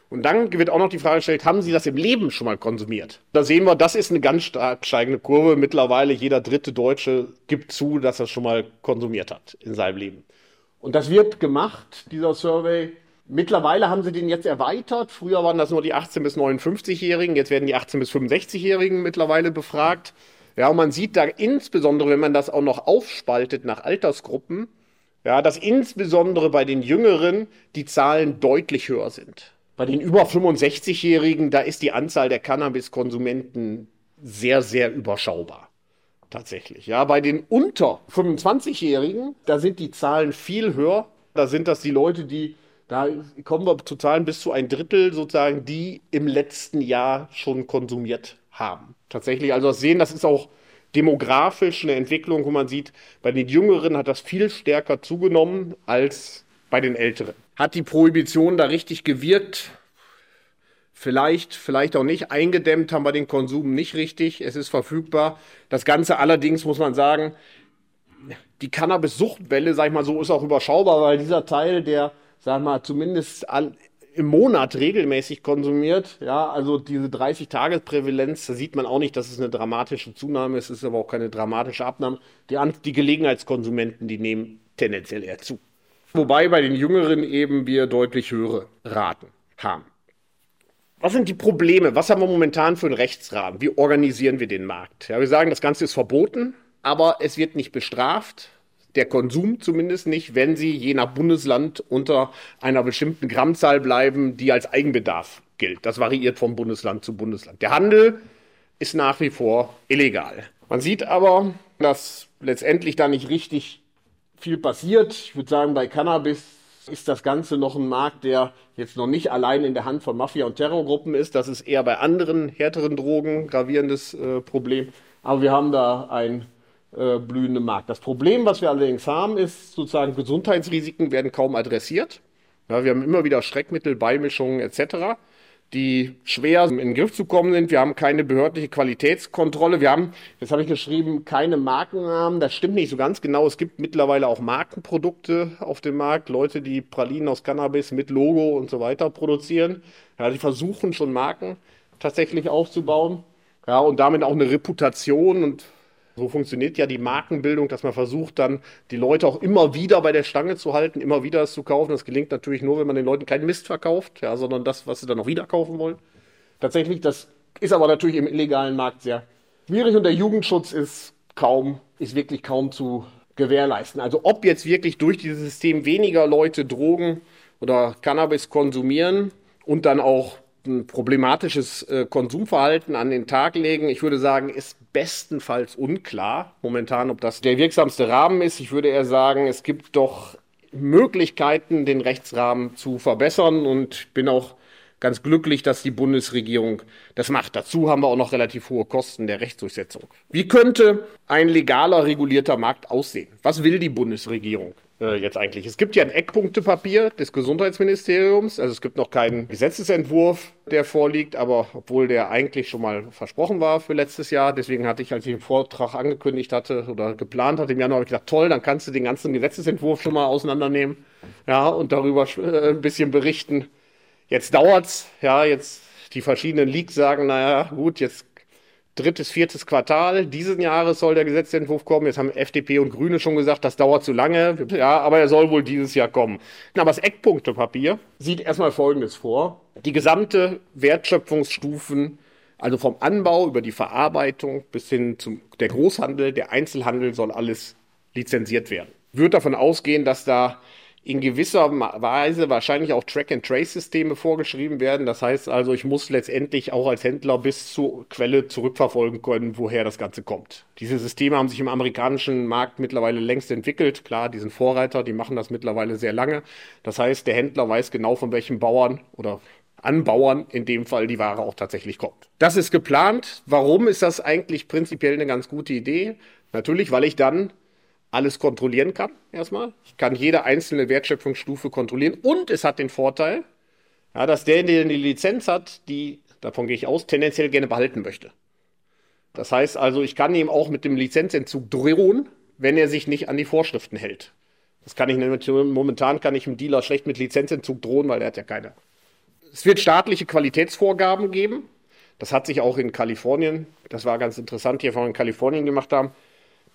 Speaker 3: Und dann wird auch noch die Frage gestellt, haben Sie das im Leben schon mal konsumiert? Da sehen wir, das ist eine ganz stark steigende Kurve. Mittlerweile jeder dritte Deutsche gibt zu, dass er schon mal konsumiert hat in seinem Leben. Und das wird gemacht, dieser Survey. Mittlerweile haben sie den jetzt erweitert. Früher waren das nur die 18- bis 59-Jährigen. Jetzt werden die 18- bis 65-Jährigen mittlerweile befragt. Ja, und man sieht da insbesondere, wenn man das auch noch aufspaltet nach Altersgruppen, ja, dass insbesondere bei den Jüngeren die Zahlen deutlich höher sind. Bei den über 65-Jährigen, da ist die Anzahl der Cannabiskonsumenten sehr, sehr überschaubar. Tatsächlich. Ja, bei den unter 25-Jährigen, da sind die Zahlen viel höher. Da sind das die Leute, die, da kommen wir zu Zahlen bis zu ein Drittel sozusagen, die im letzten Jahr schon konsumiert haben. Tatsächlich, also das sehen, das ist auch demografisch eine Entwicklung, wo man sieht, bei den Jüngeren hat das viel stärker zugenommen als bei den Älteren. Hat die Prohibition da richtig gewirkt? Vielleicht, vielleicht auch nicht. Eingedämmt haben wir den Konsum nicht richtig. Es ist verfügbar. Das Ganze allerdings muss man sagen, die Cannabis-Suchtwelle, sag ich mal so, ist auch überschaubar, weil dieser Teil, der, sag ich mal, zumindest im Monat regelmäßig konsumiert. Ja, also diese 30-Tages-Prävalenz, da sieht man auch nicht, dass es eine dramatische Zunahme ist, es ist aber auch keine dramatische Abnahme. Die, die Gelegenheitskonsumenten, die nehmen tendenziell eher zu. Wobei bei den Jüngeren eben wir deutlich höhere Raten haben. Was sind die Probleme? Was haben wir momentan für einen Rechtsrahmen? Wie organisieren wir den Markt? Ja, wir sagen, das Ganze ist verboten, aber es wird nicht bestraft der Konsum zumindest nicht, wenn sie je nach Bundesland unter einer bestimmten Grammzahl bleiben, die als Eigenbedarf gilt. Das variiert von Bundesland zu Bundesland. Der Handel ist nach wie vor illegal. Man sieht aber, dass letztendlich da nicht richtig viel passiert. Ich würde sagen, bei Cannabis ist das Ganze noch ein Markt, der jetzt noch nicht allein in der Hand von Mafia- und Terrorgruppen ist. Das ist eher bei anderen härteren Drogen gravierendes äh, Problem. Aber wir haben da ein äh, blühende Markt. Das Problem, was wir allerdings haben, ist sozusagen Gesundheitsrisiken werden kaum adressiert. Ja, wir haben immer wieder Schreckmittel, Beimischungen etc., die schwer in den Griff zu kommen sind. Wir haben keine behördliche Qualitätskontrolle. Wir haben, jetzt habe ich geschrieben, keine Markennamen. Das stimmt nicht so ganz genau. Es gibt mittlerweile auch Markenprodukte auf dem Markt. Leute, die Pralinen aus Cannabis mit Logo und so weiter produzieren. Ja, die versuchen schon Marken tatsächlich aufzubauen. Ja, und damit auch eine Reputation und so funktioniert ja die Markenbildung, dass man versucht dann die Leute auch immer wieder bei der Stange zu halten, immer wieder es zu kaufen. Das gelingt natürlich nur, wenn man den Leuten keinen Mist verkauft, ja, sondern das, was sie dann auch wieder kaufen wollen. Tatsächlich, das ist aber natürlich im illegalen Markt sehr schwierig und der Jugendschutz ist kaum, ist wirklich kaum zu gewährleisten. Also ob jetzt wirklich durch dieses System weniger Leute Drogen oder Cannabis konsumieren und dann auch ein problematisches äh, Konsumverhalten an den Tag legen. Ich würde sagen, ist bestenfalls unklar momentan, ob das der wirksamste Rahmen ist. Ich würde eher sagen, es gibt doch Möglichkeiten, den Rechtsrahmen zu verbessern und bin auch ganz glücklich, dass die Bundesregierung das macht. Dazu haben wir auch noch relativ hohe Kosten der Rechtsdurchsetzung. Wie könnte ein legaler, regulierter Markt aussehen? Was will die Bundesregierung? Äh, jetzt eigentlich? Es gibt ja ein Eckpunktepapier des Gesundheitsministeriums, also es gibt noch keinen Gesetzesentwurf, der vorliegt, aber obwohl der eigentlich schon mal versprochen war für letztes Jahr, deswegen hatte ich, als ich den Vortrag angekündigt hatte oder geplant hatte im Januar, habe ich gedacht, toll, dann kannst du den ganzen Gesetzesentwurf schon mal auseinandernehmen, ja, und darüber äh, ein bisschen berichten. Jetzt dauert's, ja, jetzt die verschiedenen Leaks sagen, naja, gut, jetzt drittes, viertes Quartal diesen Jahres soll der Gesetzentwurf kommen. Jetzt haben FDP und Grüne schon gesagt, das dauert zu lange. Ja, aber er soll wohl dieses Jahr kommen. Aber das Eckpunktepapier sieht erstmal Folgendes vor. Die gesamte Wertschöpfungsstufen, also vom Anbau über die Verarbeitung bis hin zum der Großhandel, der Einzelhandel soll alles lizenziert werden. Wird davon ausgehen, dass da in gewisser Weise wahrscheinlich auch Track-and-Trace-Systeme vorgeschrieben werden. Das heißt also, ich muss letztendlich auch als Händler bis zur Quelle zurückverfolgen können, woher das Ganze kommt. Diese Systeme haben sich im amerikanischen Markt mittlerweile längst entwickelt. Klar, die sind Vorreiter, die machen das mittlerweile sehr lange. Das heißt, der Händler weiß genau, von welchem Bauern oder Anbauern in dem Fall die Ware auch tatsächlich kommt. Das ist geplant. Warum ist das eigentlich prinzipiell eine ganz gute Idee? Natürlich, weil ich dann alles kontrollieren kann, erstmal. Ich kann jede einzelne Wertschöpfungsstufe kontrollieren und es hat den Vorteil, ja, dass der, der die Lizenz hat, die, davon gehe ich aus, tendenziell gerne behalten möchte. Das heißt also, ich kann ihm auch mit dem Lizenzentzug drohen, wenn er sich nicht an die Vorschriften hält. Das kann ich nämlich, momentan kann ich dem Dealer schlecht mit Lizenzentzug drohen, weil er hat ja keine. Es wird staatliche Qualitätsvorgaben geben. Das hat sich auch in Kalifornien, das war ganz interessant, hier von in Kalifornien gemacht haben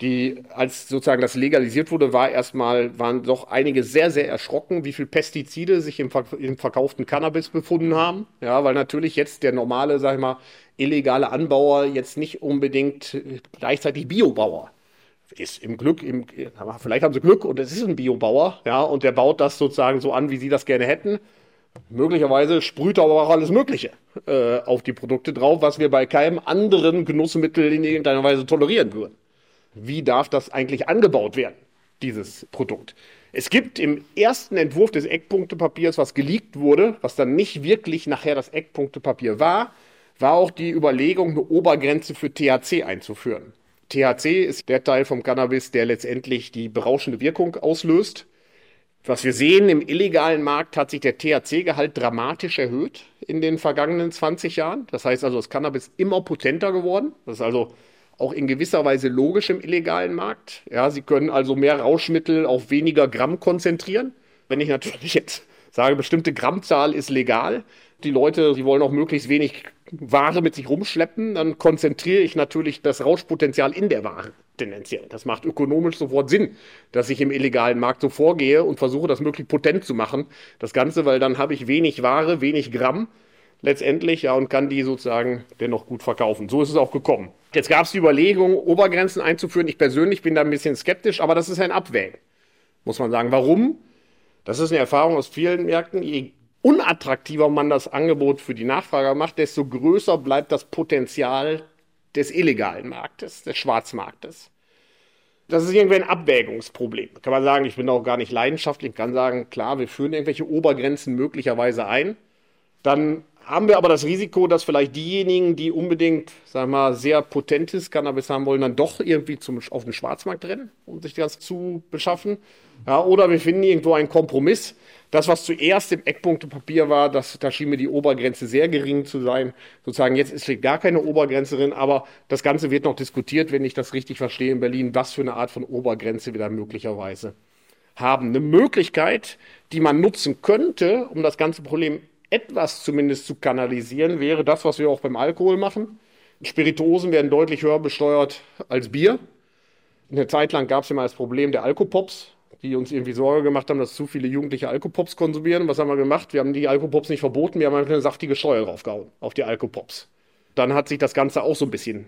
Speaker 3: die, als sozusagen das legalisiert wurde, war erstmal, waren doch einige sehr, sehr erschrocken, wie viel Pestizide sich im, im verkauften Cannabis befunden haben. Ja, weil natürlich jetzt der normale, sag ich mal, illegale Anbauer jetzt nicht unbedingt gleichzeitig Biobauer ist im Glück, im, vielleicht haben sie Glück und es ist ein Biobauer, ja, und der baut das sozusagen so an, wie sie das gerne hätten. Möglicherweise sprüht er aber auch alles Mögliche äh, auf die Produkte drauf, was wir bei keinem anderen Genussmittel in irgendeiner Weise tolerieren würden. Wie darf das eigentlich angebaut werden, dieses Produkt? Es gibt im ersten Entwurf des Eckpunktepapiers, was geleakt wurde, was dann nicht wirklich nachher das Eckpunktepapier war, war auch die Überlegung, eine Obergrenze für THC einzuführen. THC ist der Teil vom Cannabis, der letztendlich die berauschende Wirkung auslöst. Was wir sehen, im illegalen Markt hat sich der THC-Gehalt dramatisch erhöht in den vergangenen 20 Jahren. Das heißt also, das Cannabis immer potenter geworden. Das ist also auch in gewisser Weise logisch im illegalen Markt. Ja, sie können also mehr Rauschmittel auf weniger Gramm konzentrieren. Wenn ich natürlich jetzt sage, bestimmte Grammzahl ist legal, die Leute, die wollen auch möglichst wenig Ware mit sich rumschleppen, dann konzentriere ich natürlich das Rauschpotenzial in der Ware tendenziell. Das macht ökonomisch sofort Sinn, dass ich im illegalen Markt so vorgehe und versuche, das möglichst potent zu machen. Das Ganze, weil dann habe ich wenig Ware, wenig Gramm letztendlich, ja, und kann die sozusagen dennoch gut verkaufen. So ist es auch gekommen. Jetzt gab es die Überlegung, Obergrenzen einzuführen. Ich persönlich bin da ein bisschen skeptisch, aber das ist ein Abwägen, muss man sagen. Warum? Das ist eine Erfahrung aus vielen Märkten. Je unattraktiver man das Angebot für die Nachfrager macht, desto größer bleibt das Potenzial des illegalen Marktes, des Schwarzmarktes. Das ist irgendwie ein Abwägungsproblem. Kann man sagen, ich bin auch gar nicht leidenschaftlich, kann sagen, klar, wir führen irgendwelche Obergrenzen möglicherweise ein. Dann haben wir aber das Risiko, dass vielleicht diejenigen, die unbedingt, wir mal, sehr potentes Cannabis haben wollen, dann doch irgendwie zum, auf den Schwarzmarkt rennen, um sich das zu beschaffen. Ja, oder wir finden irgendwo einen Kompromiss. Das, was zuerst im Eckpunktepapier war, das, da schien mir die Obergrenze sehr gering zu sein. Sozusagen, jetzt ist gar keine Obergrenze drin, aber das Ganze wird noch diskutiert, wenn ich das richtig verstehe in Berlin, was für eine Art von Obergrenze wir da möglicherweise haben. Eine Möglichkeit, die man nutzen könnte, um das ganze Problem etwas zumindest zu kanalisieren, wäre das, was wir auch beim Alkohol machen. Spirituosen werden deutlich höher besteuert als Bier. Eine Zeit lang gab es immer das Problem der Alkopops, die uns irgendwie Sorge gemacht haben, dass zu viele Jugendliche Alkopops konsumieren. Was haben wir gemacht? Wir haben die Alkopops nicht verboten, wir haben einfach eine saftige Steuer draufgehauen auf die Alkopops. Dann hat sich das Ganze auch so ein bisschen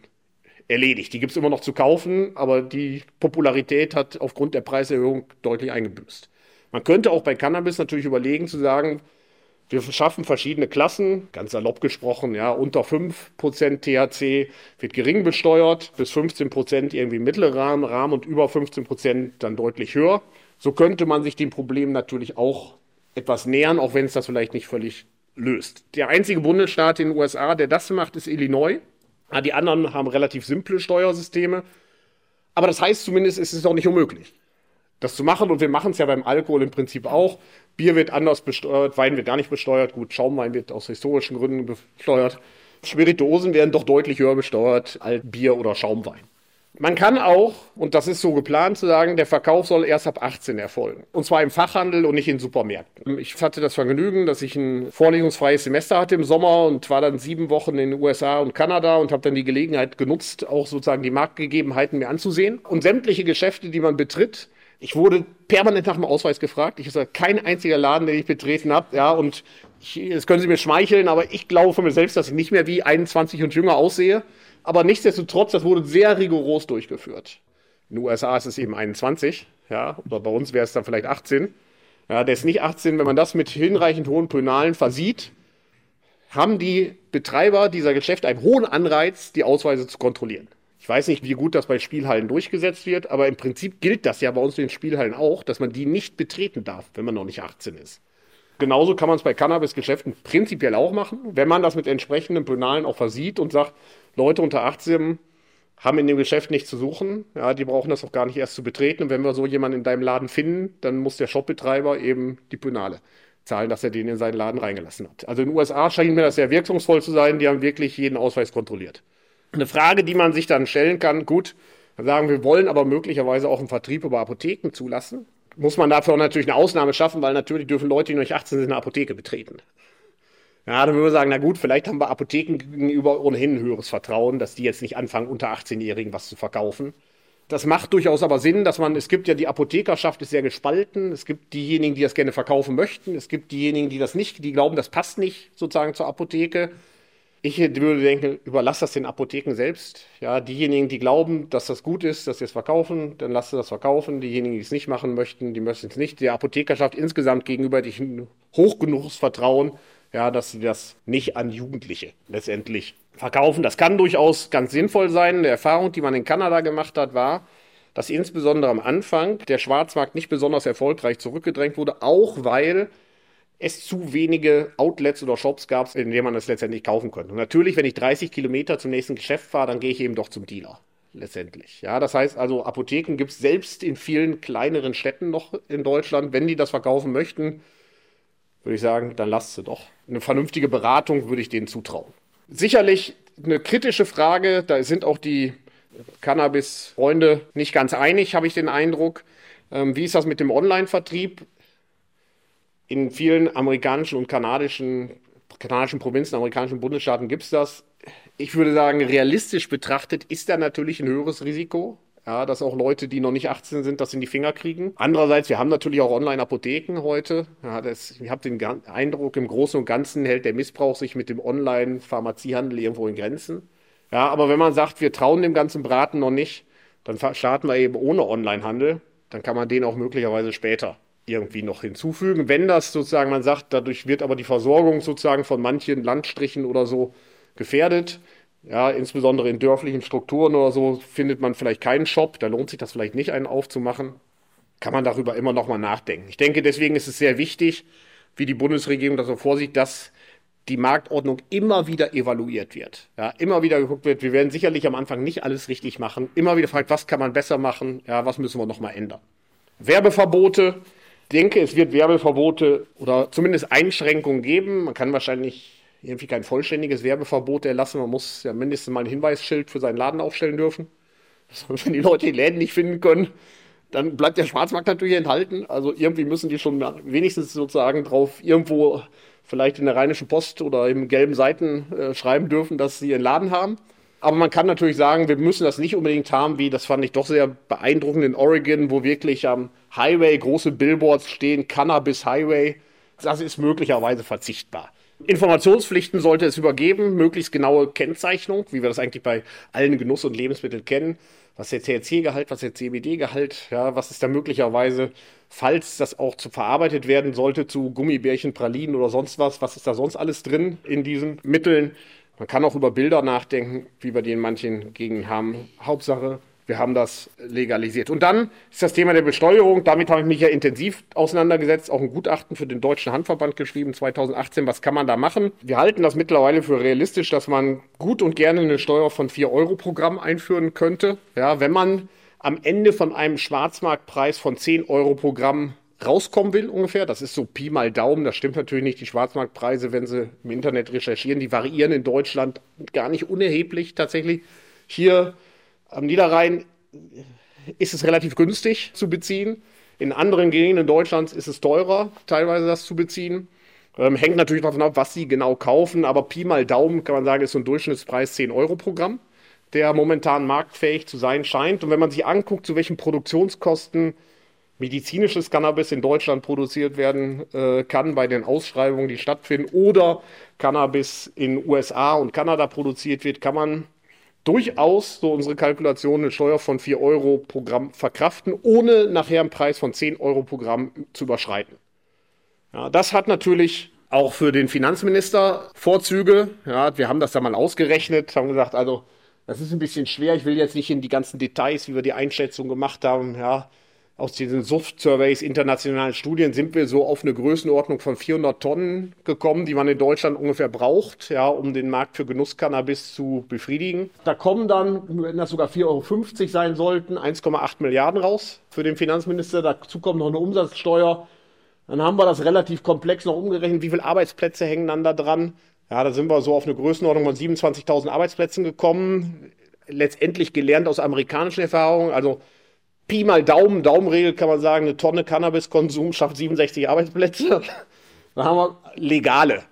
Speaker 3: erledigt. Die gibt es immer noch zu kaufen, aber die Popularität hat aufgrund der Preiserhöhung deutlich eingebüßt. Man könnte auch bei Cannabis natürlich überlegen zu sagen, wir schaffen verschiedene Klassen, ganz salopp gesprochen, ja, unter 5% THC wird gering besteuert, bis 15% irgendwie mittlerer Rahmen und über 15% dann deutlich höher. So könnte man sich dem Problem natürlich auch etwas nähern, auch wenn es das vielleicht nicht völlig löst. Der einzige Bundesstaat in den USA, der das macht, ist Illinois. Die anderen haben relativ simple Steuersysteme. Aber das heißt zumindest, es ist auch nicht unmöglich das zu machen. Und wir machen es ja beim Alkohol im Prinzip auch. Bier wird anders besteuert, Wein wird gar nicht besteuert. Gut, Schaumwein wird aus historischen Gründen besteuert. Spirituosen werden doch deutlich höher besteuert als Bier oder Schaumwein. Man kann auch, und das ist so geplant zu sagen, der Verkauf soll erst ab 18 erfolgen. Und zwar im Fachhandel und nicht in Supermärkten. Ich hatte das Vergnügen, dass ich ein vorlesungsfreies Semester hatte im Sommer und war dann sieben Wochen in den USA und Kanada und habe dann die Gelegenheit genutzt, auch sozusagen die Marktgegebenheiten mir anzusehen. Und sämtliche Geschäfte, die man betritt, ich wurde permanent nach dem Ausweis gefragt. Ich sage, kein einziger Laden, den ich betreten habe. Ja, und das können Sie mir schmeicheln, aber ich glaube von mir selbst, dass ich nicht mehr wie 21 und jünger aussehe. Aber nichtsdestotrotz, das wurde sehr rigoros durchgeführt. In den USA ist es eben 21, ja, oder bei uns wäre es dann vielleicht 18. Ja, der ist nicht 18, wenn man das mit hinreichend hohen Penalen versieht, haben die Betreiber dieser Geschäfte einen hohen Anreiz, die Ausweise zu kontrollieren. Ich weiß nicht, wie gut das bei Spielhallen durchgesetzt wird, aber im Prinzip gilt das ja bei uns in den Spielhallen auch, dass man die nicht betreten darf, wenn man noch nicht 18 ist. Genauso kann man es bei Cannabis-Geschäften prinzipiell auch machen, wenn man das mit entsprechenden Penalen auch versieht und sagt, Leute unter 18 haben in dem Geschäft nichts zu suchen, ja, die brauchen das auch gar nicht erst zu betreten. Und wenn wir so jemanden in deinem Laden finden, dann muss der Shopbetreiber eben die Penale zahlen, dass er den in seinen Laden reingelassen hat. Also in den USA scheint mir das sehr wirkungsvoll zu sein, die haben wirklich jeden Ausweis kontrolliert. Eine Frage, die man sich dann stellen kann, gut, sagen wir wollen aber möglicherweise auch einen Vertrieb über Apotheken zulassen. Muss man dafür natürlich eine Ausnahme schaffen, weil natürlich dürfen Leute, die noch nicht 18 sind, eine Apotheke betreten. Ja, dann würden wir sagen, na gut, vielleicht haben wir Apotheken gegenüber ohnehin ein höheres Vertrauen, dass die jetzt nicht anfangen, unter 18-Jährigen was zu verkaufen. Das macht durchaus aber Sinn, dass man, es gibt ja die Apothekerschaft ist sehr gespalten. Es gibt diejenigen, die das gerne verkaufen möchten. Es gibt diejenigen, die das nicht, die glauben, das passt nicht sozusagen zur Apotheke. Ich würde denken, überlass das den Apotheken selbst. Ja, diejenigen, die glauben, dass das gut ist, dass sie es verkaufen, dann lasst sie das verkaufen. Diejenigen, die es nicht machen möchten, die möchten es nicht. Der Apothekerschaft insgesamt gegenüber ich hoch genug Vertrauen, ja, dass sie das nicht an Jugendliche letztendlich verkaufen. Das kann durchaus ganz sinnvoll sein. Eine Erfahrung, die man in Kanada gemacht hat, war, dass insbesondere am Anfang der Schwarzmarkt nicht besonders erfolgreich zurückgedrängt wurde, auch weil es zu wenige Outlets oder Shops gab, in denen man es letztendlich kaufen könnte. Und natürlich, wenn ich 30 Kilometer zum nächsten Geschäft fahre, dann gehe ich eben doch zum Dealer. Letztendlich. Ja, das heißt also, Apotheken gibt es selbst in vielen kleineren Städten noch in Deutschland. Wenn die das verkaufen möchten, würde ich sagen, dann lasst sie doch. Eine vernünftige Beratung würde ich denen zutrauen. Sicherlich eine kritische Frage, da sind auch die Cannabis-Freunde nicht ganz einig, habe ich den Eindruck. Ähm, wie ist das mit dem Online-Vertrieb? In vielen amerikanischen und kanadischen, kanadischen Provinzen, amerikanischen Bundesstaaten gibt es das. Ich würde sagen, realistisch betrachtet ist da natürlich ein höheres Risiko. Ja, dass auch Leute, die noch nicht 18 sind, das in die Finger kriegen. Andererseits, wir haben natürlich auch Online-Apotheken heute. Ja, das, ich habe den Eindruck, im Großen und Ganzen hält der Missbrauch sich mit dem Online-Pharmaziehandel irgendwo in Grenzen. Ja, aber wenn man sagt, wir trauen dem ganzen Braten noch nicht, dann starten wir eben ohne Onlinehandel. Dann kann man den auch möglicherweise später irgendwie noch hinzufügen. Wenn das sozusagen, man sagt, dadurch wird aber die Versorgung sozusagen von manchen Landstrichen oder so gefährdet. Ja, insbesondere in dörflichen Strukturen oder so findet man vielleicht keinen Shop. Da lohnt sich das vielleicht nicht, einen aufzumachen. Kann man darüber immer noch mal nachdenken. Ich denke, deswegen ist es sehr wichtig, wie die Bundesregierung das so vorsieht, dass die Marktordnung immer wieder evaluiert wird. Ja, immer wieder geguckt wird, wir werden sicherlich am Anfang nicht alles richtig machen. Immer wieder fragt, was kann man besser machen? Ja, was müssen wir noch mal ändern? Werbeverbote. Ich denke, es wird Werbeverbote oder zumindest Einschränkungen geben. Man kann wahrscheinlich irgendwie kein vollständiges Werbeverbot erlassen. Man muss ja mindestens mal ein Hinweisschild für seinen Laden aufstellen dürfen. Wenn die Leute die Läden nicht finden können, dann bleibt der Schwarzmarkt natürlich enthalten. Also irgendwie müssen die schon wenigstens sozusagen drauf irgendwo vielleicht in der Rheinischen Post oder im gelben Seiten äh, schreiben dürfen, dass sie ihren Laden haben. Aber man kann natürlich sagen, wir müssen das nicht unbedingt haben, wie das fand ich doch sehr beeindruckend in Oregon, wo wirklich am Highway große Billboards stehen, Cannabis Highway. Das ist möglicherweise verzichtbar. Informationspflichten sollte es übergeben, möglichst genaue Kennzeichnung, wie wir das eigentlich bei allen Genuss- und Lebensmitteln kennen. Was ist der THC-Gehalt, was ist der CBD-Gehalt, ja, was ist da möglicherweise, falls das auch zu verarbeitet werden sollte, zu Gummibärchen, Pralinen oder sonst was, was ist da sonst alles drin in diesen Mitteln. Man kann auch über Bilder nachdenken, wie wir die in manchen Gegenden haben. Hauptsache, wir haben das legalisiert. Und dann ist das Thema der Besteuerung. Damit habe ich mich ja intensiv auseinandergesetzt. Auch ein Gutachten für den Deutschen Handverband geschrieben 2018. Was kann man da machen? Wir halten das mittlerweile für realistisch, dass man gut und gerne eine Steuer von 4 Euro Programm einführen könnte. Ja, wenn man am Ende von einem Schwarzmarktpreis von 10 Euro Programm rauskommen will ungefähr. Das ist so Pi mal Daumen. Das stimmt natürlich nicht. Die Schwarzmarktpreise, wenn Sie im Internet recherchieren, die variieren in Deutschland gar nicht unerheblich tatsächlich. Hier am Niederrhein ist es relativ günstig zu beziehen. In anderen Gegenden Deutschlands ist es teurer, teilweise das zu beziehen. Ähm, hängt natürlich davon ab, was Sie genau kaufen, aber Pi mal Daumen kann man sagen, ist so ein Durchschnittspreis 10 Euro Programm, der momentan marktfähig zu sein scheint. Und wenn man sich anguckt, zu welchen Produktionskosten medizinisches Cannabis in Deutschland produziert werden äh, kann bei den Ausschreibungen, die stattfinden, oder Cannabis in USA und Kanada produziert wird, kann man durchaus so unsere Kalkulation eine Steuer von 4 Euro pro Gramm verkraften, ohne nachher einen Preis von 10 Euro pro Gramm zu überschreiten. Ja, das hat natürlich auch für den Finanzminister Vorzüge. Ja, wir haben das da mal ausgerechnet, haben gesagt, also das ist ein bisschen schwer. Ich will jetzt nicht in die ganzen Details, wie wir die Einschätzung gemacht haben. Ja, aus diesen Soft-Surveys, internationalen Studien, sind wir so auf eine Größenordnung von 400 Tonnen gekommen, die man in Deutschland ungefähr braucht, ja, um den Markt für Genusscannabis zu befriedigen. Da kommen dann, wenn das sogar 4,50 Euro sein sollten, 1,8 Milliarden raus für den Finanzminister. Dazu kommt noch eine Umsatzsteuer. Dann haben wir das relativ komplex noch umgerechnet. Wie viele Arbeitsplätze hängen dann da dran? Ja, da sind wir so auf eine Größenordnung von 27.000 Arbeitsplätzen gekommen. Letztendlich gelernt aus amerikanischen Erfahrungen. Also Pi mal Daumen, Daumenregel kann man sagen, eine Tonne Cannabiskonsum schafft 67 Arbeitsplätze. Dann haben wir legale.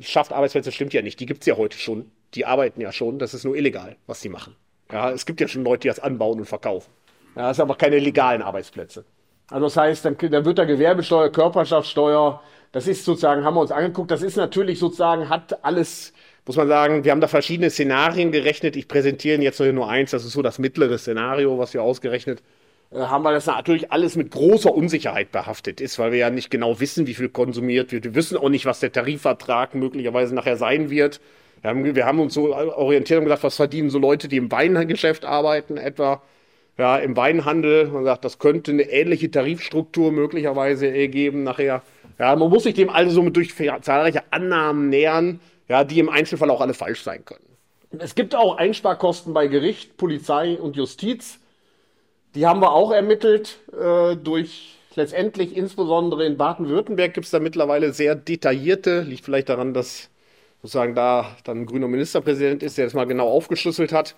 Speaker 3: Schafft Arbeitsplätze stimmt ja nicht. Die gibt es ja heute schon. Die arbeiten ja schon. Das ist nur illegal, was sie machen. Ja, es gibt ja schon Leute, die das anbauen und verkaufen. Ja, das sind aber keine legalen Arbeitsplätze. Also das heißt, dann, dann wird da Gewerbesteuer, Körperschaftssteuer, das ist sozusagen, haben wir uns angeguckt, das ist natürlich sozusagen, hat alles muss man sagen, wir haben da verschiedene Szenarien gerechnet. Ich präsentiere jetzt nur eins, das ist so das mittlere Szenario, was wir ausgerechnet äh, haben, weil das natürlich alles mit großer Unsicherheit behaftet ist, weil wir ja nicht genau wissen, wie viel konsumiert wird. Wir wissen auch nicht, was der Tarifvertrag möglicherweise nachher sein wird. Wir haben, wir haben uns so orientiert und gesagt, was verdienen so Leute, die im Weingeschäft arbeiten, etwa ja, im Weinhandel. Man sagt, das könnte eine ähnliche Tarifstruktur möglicherweise ergeben nachher. Ja, man muss sich dem also durch zahlreiche Annahmen nähern ja, die im Einzelfall auch alle falsch sein können. Es gibt auch Einsparkosten bei Gericht, Polizei und Justiz. Die haben wir auch ermittelt äh, durch letztendlich insbesondere in Baden-Württemberg gibt es da mittlerweile sehr detaillierte, liegt vielleicht daran, dass sozusagen da dann ein grüner Ministerpräsident ist, der das mal genau aufgeschlüsselt hat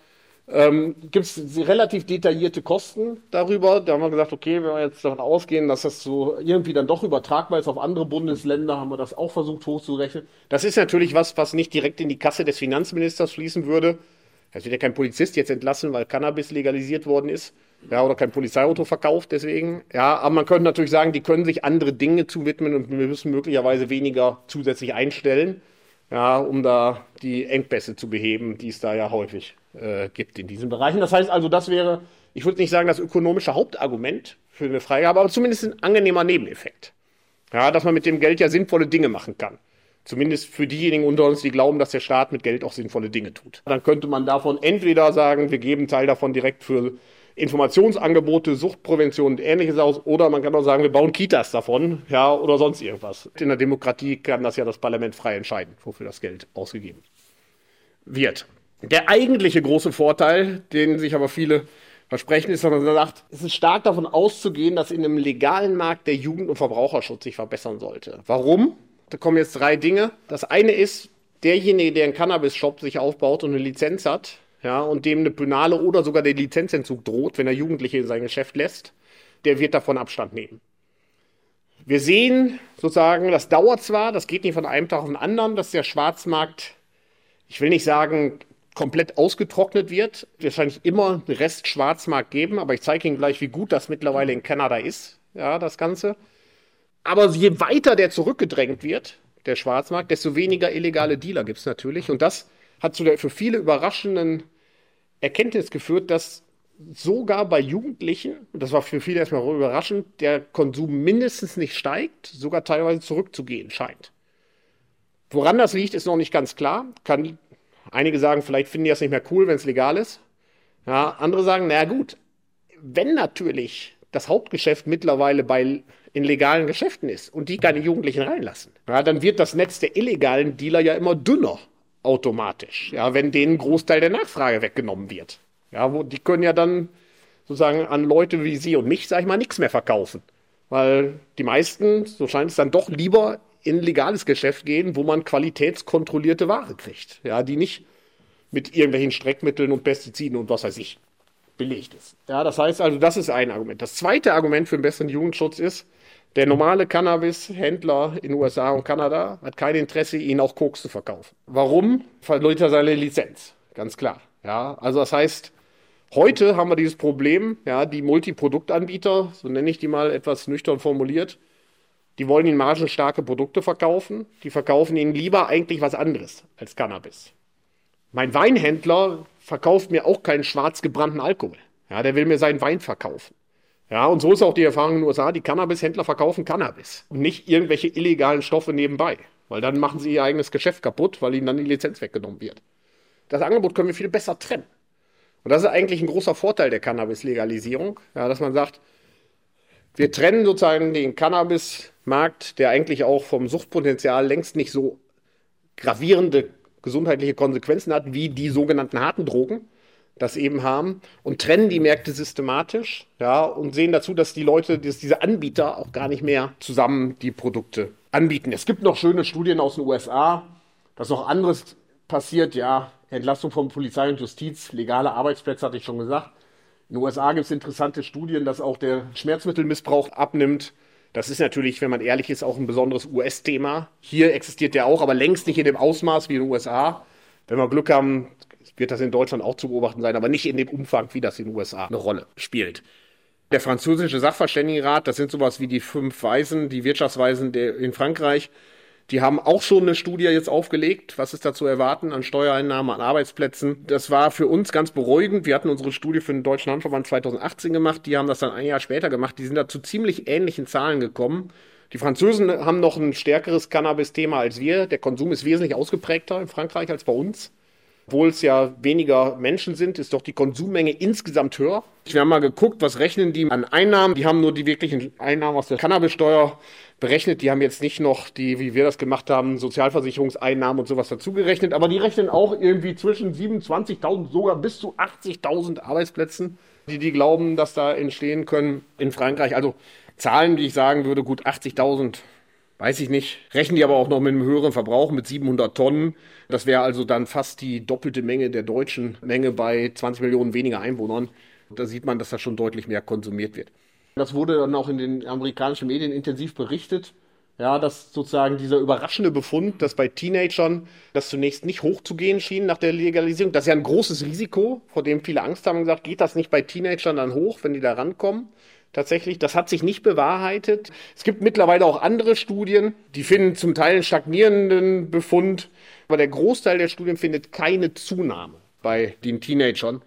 Speaker 3: ähm, gibt es relativ detaillierte Kosten darüber. Da haben wir gesagt, okay, wenn wir jetzt davon ausgehen, dass das so irgendwie dann doch übertragbar ist auf andere Bundesländer, haben wir das auch versucht hochzurechnen. Das ist natürlich was, was nicht direkt in die Kasse des Finanzministers fließen würde. Es wird ja kein Polizist jetzt entlassen, weil Cannabis legalisiert worden ist. Ja, oder kein Polizeiauto verkauft, deswegen. Ja, aber man könnte natürlich sagen, die können sich andere Dinge zuwidmen und wir müssen möglicherweise weniger zusätzlich einstellen, ja, um da die Engpässe zu beheben, die es da ja häufig äh, gibt in diesen Bereichen. Das heißt also, das wäre, ich würde nicht sagen, das ökonomische Hauptargument für eine Freigabe, aber zumindest ein angenehmer Nebeneffekt. Ja, dass man mit dem Geld ja sinnvolle Dinge machen kann. Zumindest für diejenigen unter uns, die glauben, dass der Staat mit Geld auch sinnvolle Dinge tut. Dann könnte man davon entweder sagen, wir geben Teil davon direkt für Informationsangebote, Suchtprävention und ähnliches aus, oder man kann auch sagen, wir bauen Kitas davon, ja, oder sonst irgendwas. In der Demokratie kann das ja das Parlament frei entscheiden, wofür das Geld ausgegeben wird. Der eigentliche große Vorteil, den sich aber viele versprechen, ist, dass man sagt, es ist stark davon auszugehen, dass in einem legalen Markt der Jugend- und Verbraucherschutz sich verbessern sollte. Warum? Da kommen jetzt drei Dinge. Das eine ist, derjenige, der einen Cannabis-Shop sich aufbaut und eine Lizenz hat, ja, und dem eine Penale oder sogar der Lizenzentzug droht, wenn er Jugendliche in sein Geschäft lässt, der wird davon Abstand nehmen. Wir sehen sozusagen, das dauert zwar, das geht nicht von einem Tag auf den anderen, dass der Schwarzmarkt, ich will nicht sagen, komplett ausgetrocknet wird. Wahrscheinlich immer einen Rest Schwarzmarkt geben, aber ich zeige Ihnen gleich, wie gut das mittlerweile in Kanada ist, ja, das Ganze. Aber je weiter der zurückgedrängt wird, der Schwarzmarkt, desto weniger illegale Dealer gibt es natürlich. Und das hat zu der für viele überraschenden Erkenntnis geführt, dass sogar bei Jugendlichen, und das war für viele erstmal überraschend, der Konsum mindestens nicht steigt, sogar teilweise zurückzugehen scheint. Woran das liegt, ist noch nicht ganz klar. Kann Einige sagen, vielleicht finden die das nicht mehr cool, wenn es legal ist. Ja, andere sagen, naja gut, wenn natürlich das Hauptgeschäft mittlerweile bei in legalen Geschäften ist und die keine Jugendlichen reinlassen, ja, dann wird das Netz der illegalen Dealer ja immer dünner automatisch, ja, wenn denen ein Großteil der Nachfrage weggenommen wird. Ja, wo, die können ja dann sozusagen an Leute wie Sie und mich, sag ich mal, nichts mehr verkaufen. Weil die meisten, so scheint es dann doch lieber in legales Geschäft gehen, wo man qualitätskontrollierte Ware kriegt. Ja, die nicht mit irgendwelchen Streckmitteln und Pestiziden und was weiß ich belegt ist. Ja, das heißt also, das ist ein Argument. Das zweite Argument für einen besseren Jugendschutz ist, der normale Cannabis-Händler in USA und Kanada hat kein Interesse, ihn auch Koks zu verkaufen. Warum? Verliert er seine Lizenz. Ganz klar. Ja, also das heißt, heute haben wir dieses Problem, ja, die Multiproduktanbieter, so nenne ich die mal etwas nüchtern formuliert, die wollen ihnen margenstarke Produkte verkaufen. Die verkaufen ihnen lieber eigentlich was anderes als Cannabis. Mein Weinhändler verkauft mir auch keinen schwarz gebrannten Alkohol. Ja, der will mir seinen Wein verkaufen. Ja, und so ist auch die Erfahrung in den USA. Die Cannabishändler verkaufen Cannabis und nicht irgendwelche illegalen Stoffe nebenbei. Weil dann machen sie ihr eigenes Geschäft kaputt, weil ihnen dann die Lizenz weggenommen wird. Das Angebot können wir viel besser trennen. Und das ist eigentlich ein großer Vorteil der Cannabis-Legalisierung, ja, dass man sagt, wir trennen sozusagen den Cannabis Markt, der eigentlich auch vom Suchtpotenzial längst nicht so gravierende gesundheitliche Konsequenzen hat, wie die sogenannten harten Drogen das eben haben und trennen die Märkte systematisch, ja, und sehen dazu, dass die Leute, dass diese Anbieter auch gar nicht mehr zusammen die Produkte anbieten. Es gibt noch schöne Studien aus den USA, dass noch anderes passiert, ja, Entlastung von Polizei und Justiz, legale Arbeitsplätze hatte ich schon gesagt. In den USA gibt es interessante Studien, dass auch der Schmerzmittelmissbrauch abnimmt. Das ist natürlich, wenn man ehrlich ist, auch ein besonderes US-Thema. Hier existiert der auch, aber längst nicht in dem Ausmaß wie in den USA. Wenn wir Glück haben, wird das in Deutschland auch zu beobachten sein, aber nicht in dem Umfang, wie das in den USA eine Rolle spielt. Der französische Sachverständigenrat, das sind sowas wie die fünf Weisen, die Wirtschaftsweisen in Frankreich, Die haben auch schon eine Studie jetzt aufgelegt. Was ist da zu erwarten an Steuereinnahmen, an Arbeitsplätzen? Das war für uns ganz beruhigend. Wir hatten unsere Studie für den Deutschen Handverband 2018 gemacht. Die haben das dann ein Jahr später gemacht. Die sind da zu ziemlich ähnlichen Zahlen gekommen. Die Französen haben noch ein stärkeres Cannabis-Thema als wir. Der Konsum ist wesentlich ausgeprägter in Frankreich als bei uns. Obwohl es ja weniger Menschen sind, ist doch die Konsummenge insgesamt höher. Wir haben mal geguckt, was rechnen die an Einnahmen. Die haben nur die wirklichen Einnahmen aus der Cannabissteuer berechnet. Die haben jetzt nicht noch die, wie wir das gemacht haben, Sozialversicherungseinnahmen und sowas dazugerechnet. Aber die rechnen auch irgendwie zwischen 27.000, sogar bis zu 80.000 Arbeitsplätzen, die die glauben, dass da entstehen können in Frankreich. Also Zahlen, die ich sagen würde, gut 80.000 Weiß ich nicht. Rechnen die aber auch noch mit einem höheren Verbrauch mit 700 Tonnen. Das wäre also dann fast die doppelte Menge der deutschen Menge bei 20 Millionen weniger Einwohnern. Da sieht man, dass da schon deutlich mehr konsumiert wird. Das wurde dann auch in den amerikanischen Medien intensiv berichtet. Ja, dass sozusagen dieser überraschende Befund, dass bei Teenagern das zunächst nicht hochzugehen schien nach der Legalisierung, das ist ja ein großes Risiko, vor dem viele Angst haben und gesagt, geht das nicht bei Teenagern dann hoch, wenn die da rankommen? tatsächlich. Das hat sich nicht bewahrheitet. Es gibt mittlerweile auch andere Studien, die finden zum Teil einen stagnierenden Befund, aber der Großteil der Studien findet keine Zunahme bei den Teenagern.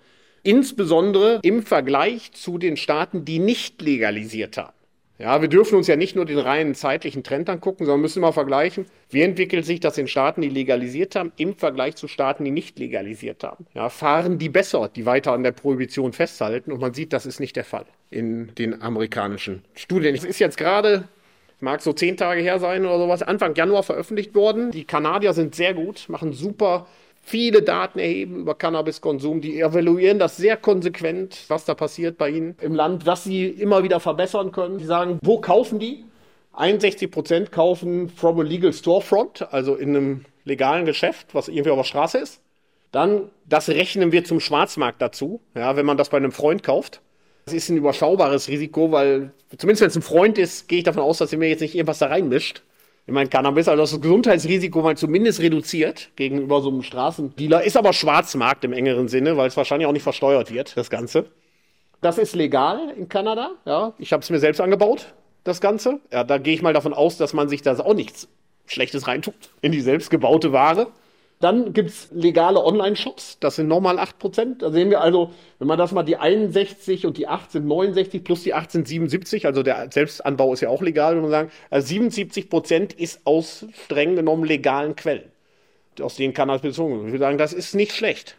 Speaker 3: Insbesondere im Vergleich zu den Staaten, die nicht legalisiert haben. Ja, wir dürfen uns ja nicht nur den reinen zeitlichen Trend angucken, sondern müssen mal vergleichen, wie entwickelt sich das in Staaten, die legalisiert haben, im Vergleich zu Staaten, die nicht legalisiert haben. Ja, fahren die besser, die weiter an der Prohibition festhalten? Und man sieht, das ist nicht der Fall in den amerikanischen Studien. Es ist jetzt gerade mag so zehn Tage her sein oder sowas, Anfang Januar veröffentlicht worden. Die Kanadier sind sehr gut, machen super viele Daten erheben über Cannabiskonsum. Die evaluieren das sehr konsequent, was da passiert bei ihnen im Land, was sie immer wieder verbessern können. Die sagen, wo kaufen die? 61 Prozent kaufen from a legal storefront, also in einem legalen Geschäft, was irgendwie auf der Straße ist. Dann, das rechnen wir zum Schwarzmarkt dazu, ja, wenn man das bei einem Freund kauft. Das ist ein überschaubares Risiko, weil, zumindest wenn es ein Freund ist, gehe ich davon aus, dass er mir jetzt nicht irgendwas da reinmischt ich meine, Cannabis, also das Gesundheitsrisiko mal zumindest reduziert gegenüber so einem Straßendealer, ist aber Schwarzmarkt im engeren Sinne, weil es wahrscheinlich auch nicht versteuert wird, das Ganze. Das ist legal in Kanada, ja. Ich habe es mir selbst angebaut, das Ganze. Ja, da gehe ich mal davon aus, dass man sich da auch nichts Schlechtes reintut in die selbstgebaute Ware. Dann gibt es legale Online-Shops, das sind nochmal 8%. Da sehen wir also, wenn man das mal die 61 und die 8 sind 69 plus die 8 sind 77, also der Selbstanbau ist ja auch legal, wenn man sagen, also 77% ist aus streng genommen legalen Quellen, aus denen Cannabis bezogen wird. Ich würde sagen, das ist nicht schlecht.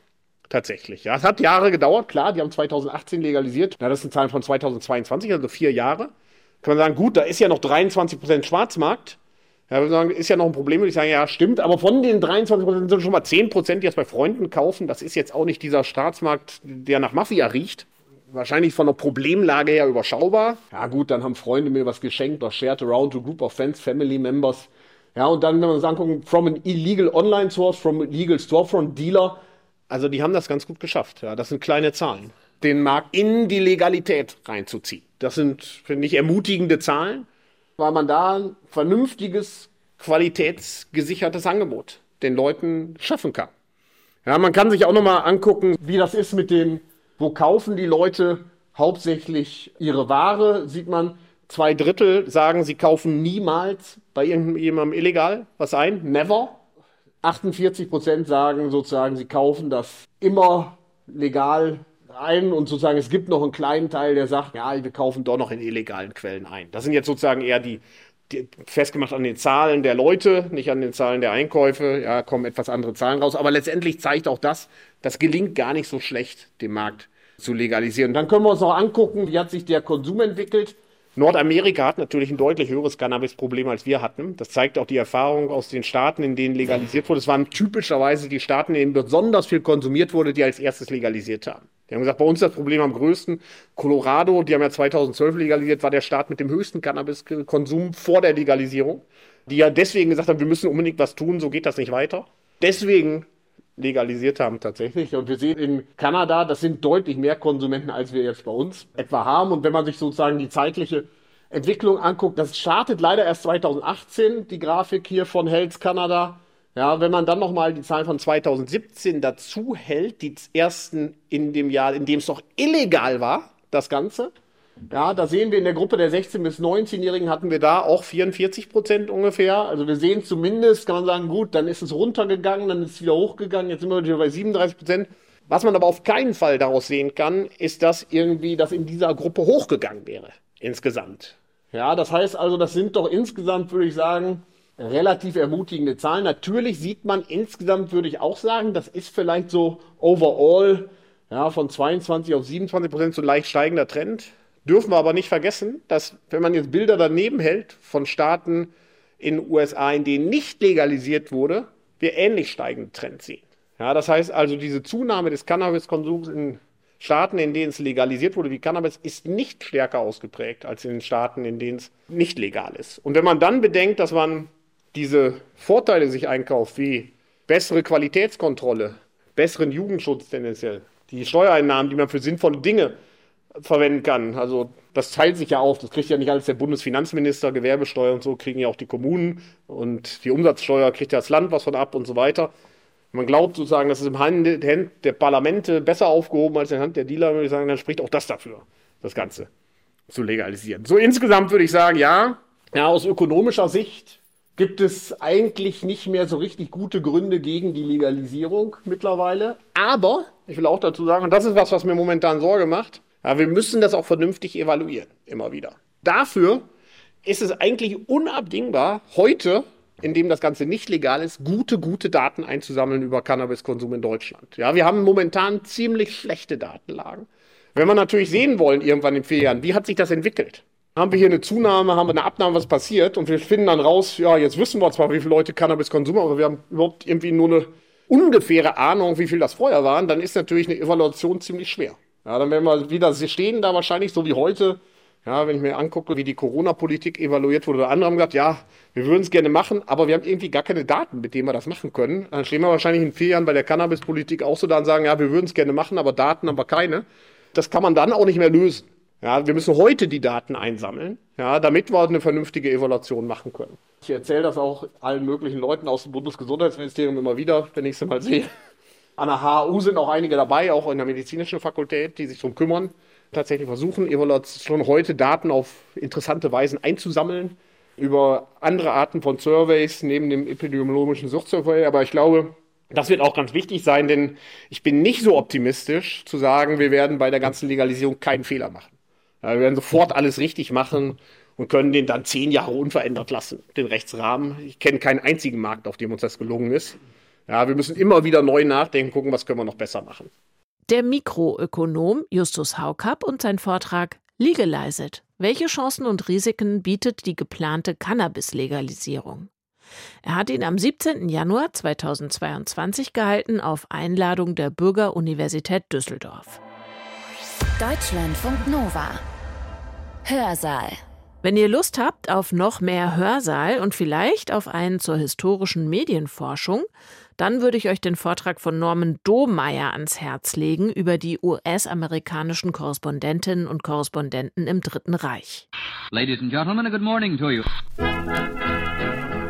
Speaker 3: Tatsächlich. Ja, es hat Jahre gedauert, klar, die haben 2018 legalisiert. Na, das sind Zahlen von 2022, also vier Jahre. Kann man sagen, gut, da ist ja noch 23% Schwarzmarkt. Ja, wir sagen, ist ja noch ein Problem, würde ich sagen, ja, stimmt, aber von den 23 Prozent sind schon mal 10 Prozent, die jetzt bei Freunden kaufen. Das ist jetzt auch nicht dieser Staatsmarkt, der nach Mafia riecht. Wahrscheinlich von der Problemlage her überschaubar. Ja, gut, dann haben Freunde mir was geschenkt, was shared around to group of friends, family members. Ja, und dann, wenn wir uns angucken, from an illegal online source, from an illegal storefront dealer. Also, die haben das ganz gut geschafft. Ja, das sind kleine Zahlen. Den Markt in die Legalität reinzuziehen. Das sind, finde ich, ermutigende Zahlen weil man da ein vernünftiges, qualitätsgesichertes Angebot den Leuten schaffen kann. Ja, man kann sich auch nochmal angucken, wie das ist mit dem, wo kaufen die Leute hauptsächlich ihre Ware, sieht man, zwei Drittel sagen, sie kaufen niemals bei irgendjemandem illegal was ein, never. 48 Prozent sagen sozusagen, sie kaufen das immer legal ein und sozusagen es gibt noch einen kleinen Teil, der sagt, ja, wir kaufen doch noch in illegalen Quellen ein. Das sind jetzt sozusagen eher die, die festgemacht an den Zahlen der Leute, nicht an den Zahlen der Einkäufe. Ja, kommen etwas andere Zahlen raus. Aber letztendlich zeigt auch das, das gelingt gar nicht so schlecht, den Markt zu legalisieren. Und dann können wir uns noch angucken, wie hat sich der Konsum entwickelt. Nordamerika hat natürlich ein deutlich höheres Cannabis-Problem als wir hatten. Das zeigt auch die Erfahrung aus den Staaten, in denen legalisiert wurde. Es waren typischerweise die Staaten, in denen besonders viel konsumiert wurde, die als erstes legalisiert haben. Die haben gesagt, bei uns ist das Problem am größten. Colorado, die haben ja 2012 legalisiert, war der Staat mit dem höchsten Cannabiskonsum vor der Legalisierung. Die ja deswegen gesagt haben, wir müssen unbedingt was tun, so geht das nicht weiter. Deswegen legalisiert haben tatsächlich. Und wir sehen in Kanada, das sind deutlich mehr Konsumenten, als wir jetzt bei uns etwa haben. Und wenn man sich sozusagen die zeitliche Entwicklung anguckt, das startet leider erst 2018, die Grafik hier von Health Kanada. Ja, wenn man dann nochmal die Zahlen von 2017 dazu hält, die ersten in dem Jahr, in dem es noch illegal war, das Ganze, Ja, da sehen wir in der Gruppe der 16- bis 19-Jährigen hatten wir da auch 44 Prozent ungefähr. Also wir sehen zumindest, kann man sagen, gut, dann ist es runtergegangen, dann ist es wieder hochgegangen, jetzt sind wir wieder bei 37 Prozent. Was man aber auf keinen Fall daraus sehen kann, ist, dass irgendwie das in dieser Gruppe hochgegangen wäre, insgesamt. Ja, das heißt also, das sind doch insgesamt, würde ich sagen, relativ ermutigende Zahlen. Natürlich sieht man insgesamt, würde ich auch sagen, das ist vielleicht so overall ja, von 22 auf 27 Prozent so leicht steigender Trend. Dürfen wir aber nicht vergessen, dass wenn man jetzt Bilder daneben hält von Staaten in den USA, in denen nicht legalisiert wurde, wir ähnlich steigende Trends sehen. Ja, das heißt also, diese Zunahme des Cannabiskonsums in Staaten, in denen es legalisiert wurde wie Cannabis, ist nicht stärker ausgeprägt als in den Staaten, in denen es nicht legal ist. Und wenn man dann bedenkt, dass man diese Vorteile sich einkauft, wie bessere Qualitätskontrolle, besseren Jugendschutz tendenziell, die Steuereinnahmen, die man für sinnvolle Dinge verwenden kann. Also das teilt sich ja auf. Das kriegt ja nicht alles der Bundesfinanzminister, Gewerbesteuer und so kriegen ja auch die Kommunen und die Umsatzsteuer kriegt ja das Land was von ab und so weiter. Man glaubt sozusagen, das ist im Hand der Parlamente besser aufgehoben als in der Hand der Dealer, würde ich sagen, dann spricht auch das dafür, das Ganze zu legalisieren. So insgesamt würde ich sagen, ja, ja, aus ökonomischer Sicht gibt es eigentlich nicht mehr so richtig gute Gründe gegen die Legalisierung mittlerweile. Aber, ich will auch dazu sagen, und das ist was, was mir momentan Sorge macht, ja, wir müssen das auch vernünftig evaluieren, immer wieder. Dafür ist es eigentlich unabdingbar, heute, in dem das Ganze nicht legal ist, gute, gute Daten einzusammeln über Cannabiskonsum in Deutschland. Ja, wir haben momentan ziemlich schlechte Datenlagen. Wenn wir natürlich sehen wollen, irgendwann in vier Jahren, wie hat sich das entwickelt? Haben wir hier eine Zunahme, haben wir eine Abnahme, was passiert? Und wir finden dann raus, ja, jetzt wissen wir zwar, wie viele Leute Cannabis konsumieren, aber wir haben überhaupt irgendwie nur eine ungefähre Ahnung, wie viel das vorher waren, dann ist natürlich eine Evaluation ziemlich schwer. Ja, dann werden wir wieder stehen da wahrscheinlich so wie heute. Ja, wenn ich mir angucke, wie die Corona-Politik evaluiert wurde, oder andere haben gesagt, ja, wir würden es gerne machen, aber wir haben irgendwie gar keine Daten, mit denen wir das machen können. Dann stehen wir wahrscheinlich in vier Jahren bei der Cannabis-Politik auch so da und sagen, ja, wir würden es gerne machen, aber Daten haben wir keine. Das kann man dann auch nicht mehr lösen. Ja, wir müssen heute die Daten einsammeln, ja, damit wir eine vernünftige Evaluation machen können. Ich erzähle das auch allen möglichen Leuten aus dem Bundesgesundheitsministerium immer wieder, wenn ich sie mal sehe. An der HU sind auch einige dabei, auch in der medizinischen Fakultät, die sich darum kümmern, tatsächlich versuchen, Evaluation heute Daten auf interessante Weisen einzusammeln über andere Arten von Surveys neben dem epidemiologischen Suchtsurvey. Aber ich glaube, das wird auch ganz wichtig sein, denn ich bin nicht so optimistisch zu sagen, wir werden bei der ganzen Legalisierung keinen Fehler machen. wir werden sofort alles richtig machen und können den dann zehn Jahre unverändert lassen, den Rechtsrahmen. Ich kenne keinen einzigen Markt, auf dem uns das gelungen ist. Ja, wir müssen immer wieder neu nachdenken, gucken, was können wir noch besser machen.
Speaker 2: Der Mikroökonom Justus Haukapp und sein Vortrag Legalize it. Welche Chancen und Risiken bietet die geplante Cannabis-Legalisierung? Er hat ihn am 17. Januar 2022 gehalten auf Einladung der Bürgeruniversität Düsseldorf.
Speaker 1: Deutschlandfunk Nova. Hörsaal.
Speaker 2: Wenn ihr Lust habt auf noch mehr Hörsaal und vielleicht auf einen zur historischen Medienforschung, dann würde ich euch den Vortrag von Norman Dohmeier ans Herz legen über die US-amerikanischen Korrespondentinnen und Korrespondenten im Dritten Reich.
Speaker 4: Ladies and Gentlemen, good morning to you.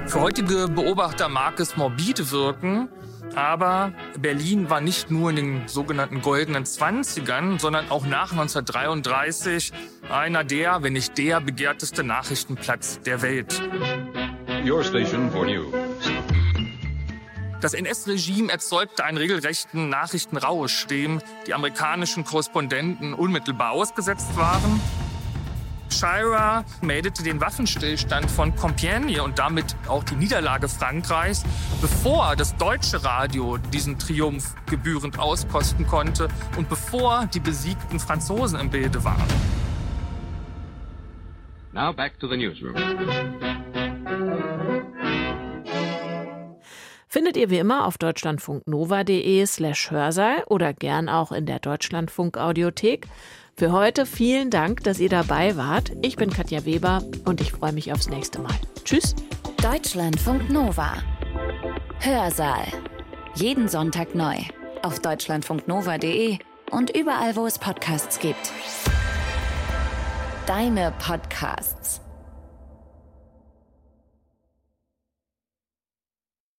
Speaker 5: Für heutige Beobachter mag es morbide wirken, aber Berlin war nicht nur in den sogenannten goldenen Zwanzigern, sondern auch nach 1933 einer der, wenn nicht der begehrteste Nachrichtenplatz der Welt. Your station for news. Das NS-Regime erzeugte einen regelrechten Nachrichtenrausch, dem die amerikanischen Korrespondenten unmittelbar ausgesetzt waren. Shira meldete den Waffenstillstand von Compiègne und damit auch die Niederlage Frankreichs, bevor das deutsche Radio diesen Triumph gebührend auskosten konnte und bevor die besiegten Franzosen im Bilde waren.
Speaker 2: Now back to the newsroom. Findet ihr wie immer auf deutschlandfunknova.de slash Hörsaal oder gern auch in der Deutschlandfunk Audiothek. Für heute vielen Dank, dass ihr dabei wart. Ich bin Katja Weber und ich freue mich aufs nächste Mal. Tschüss.
Speaker 1: Deutschlandfunk Nova. Hörsaal. Jeden Sonntag neu. Auf deutschlandfunknova.de und überall, wo es Podcasts gibt. Deine Podcasts.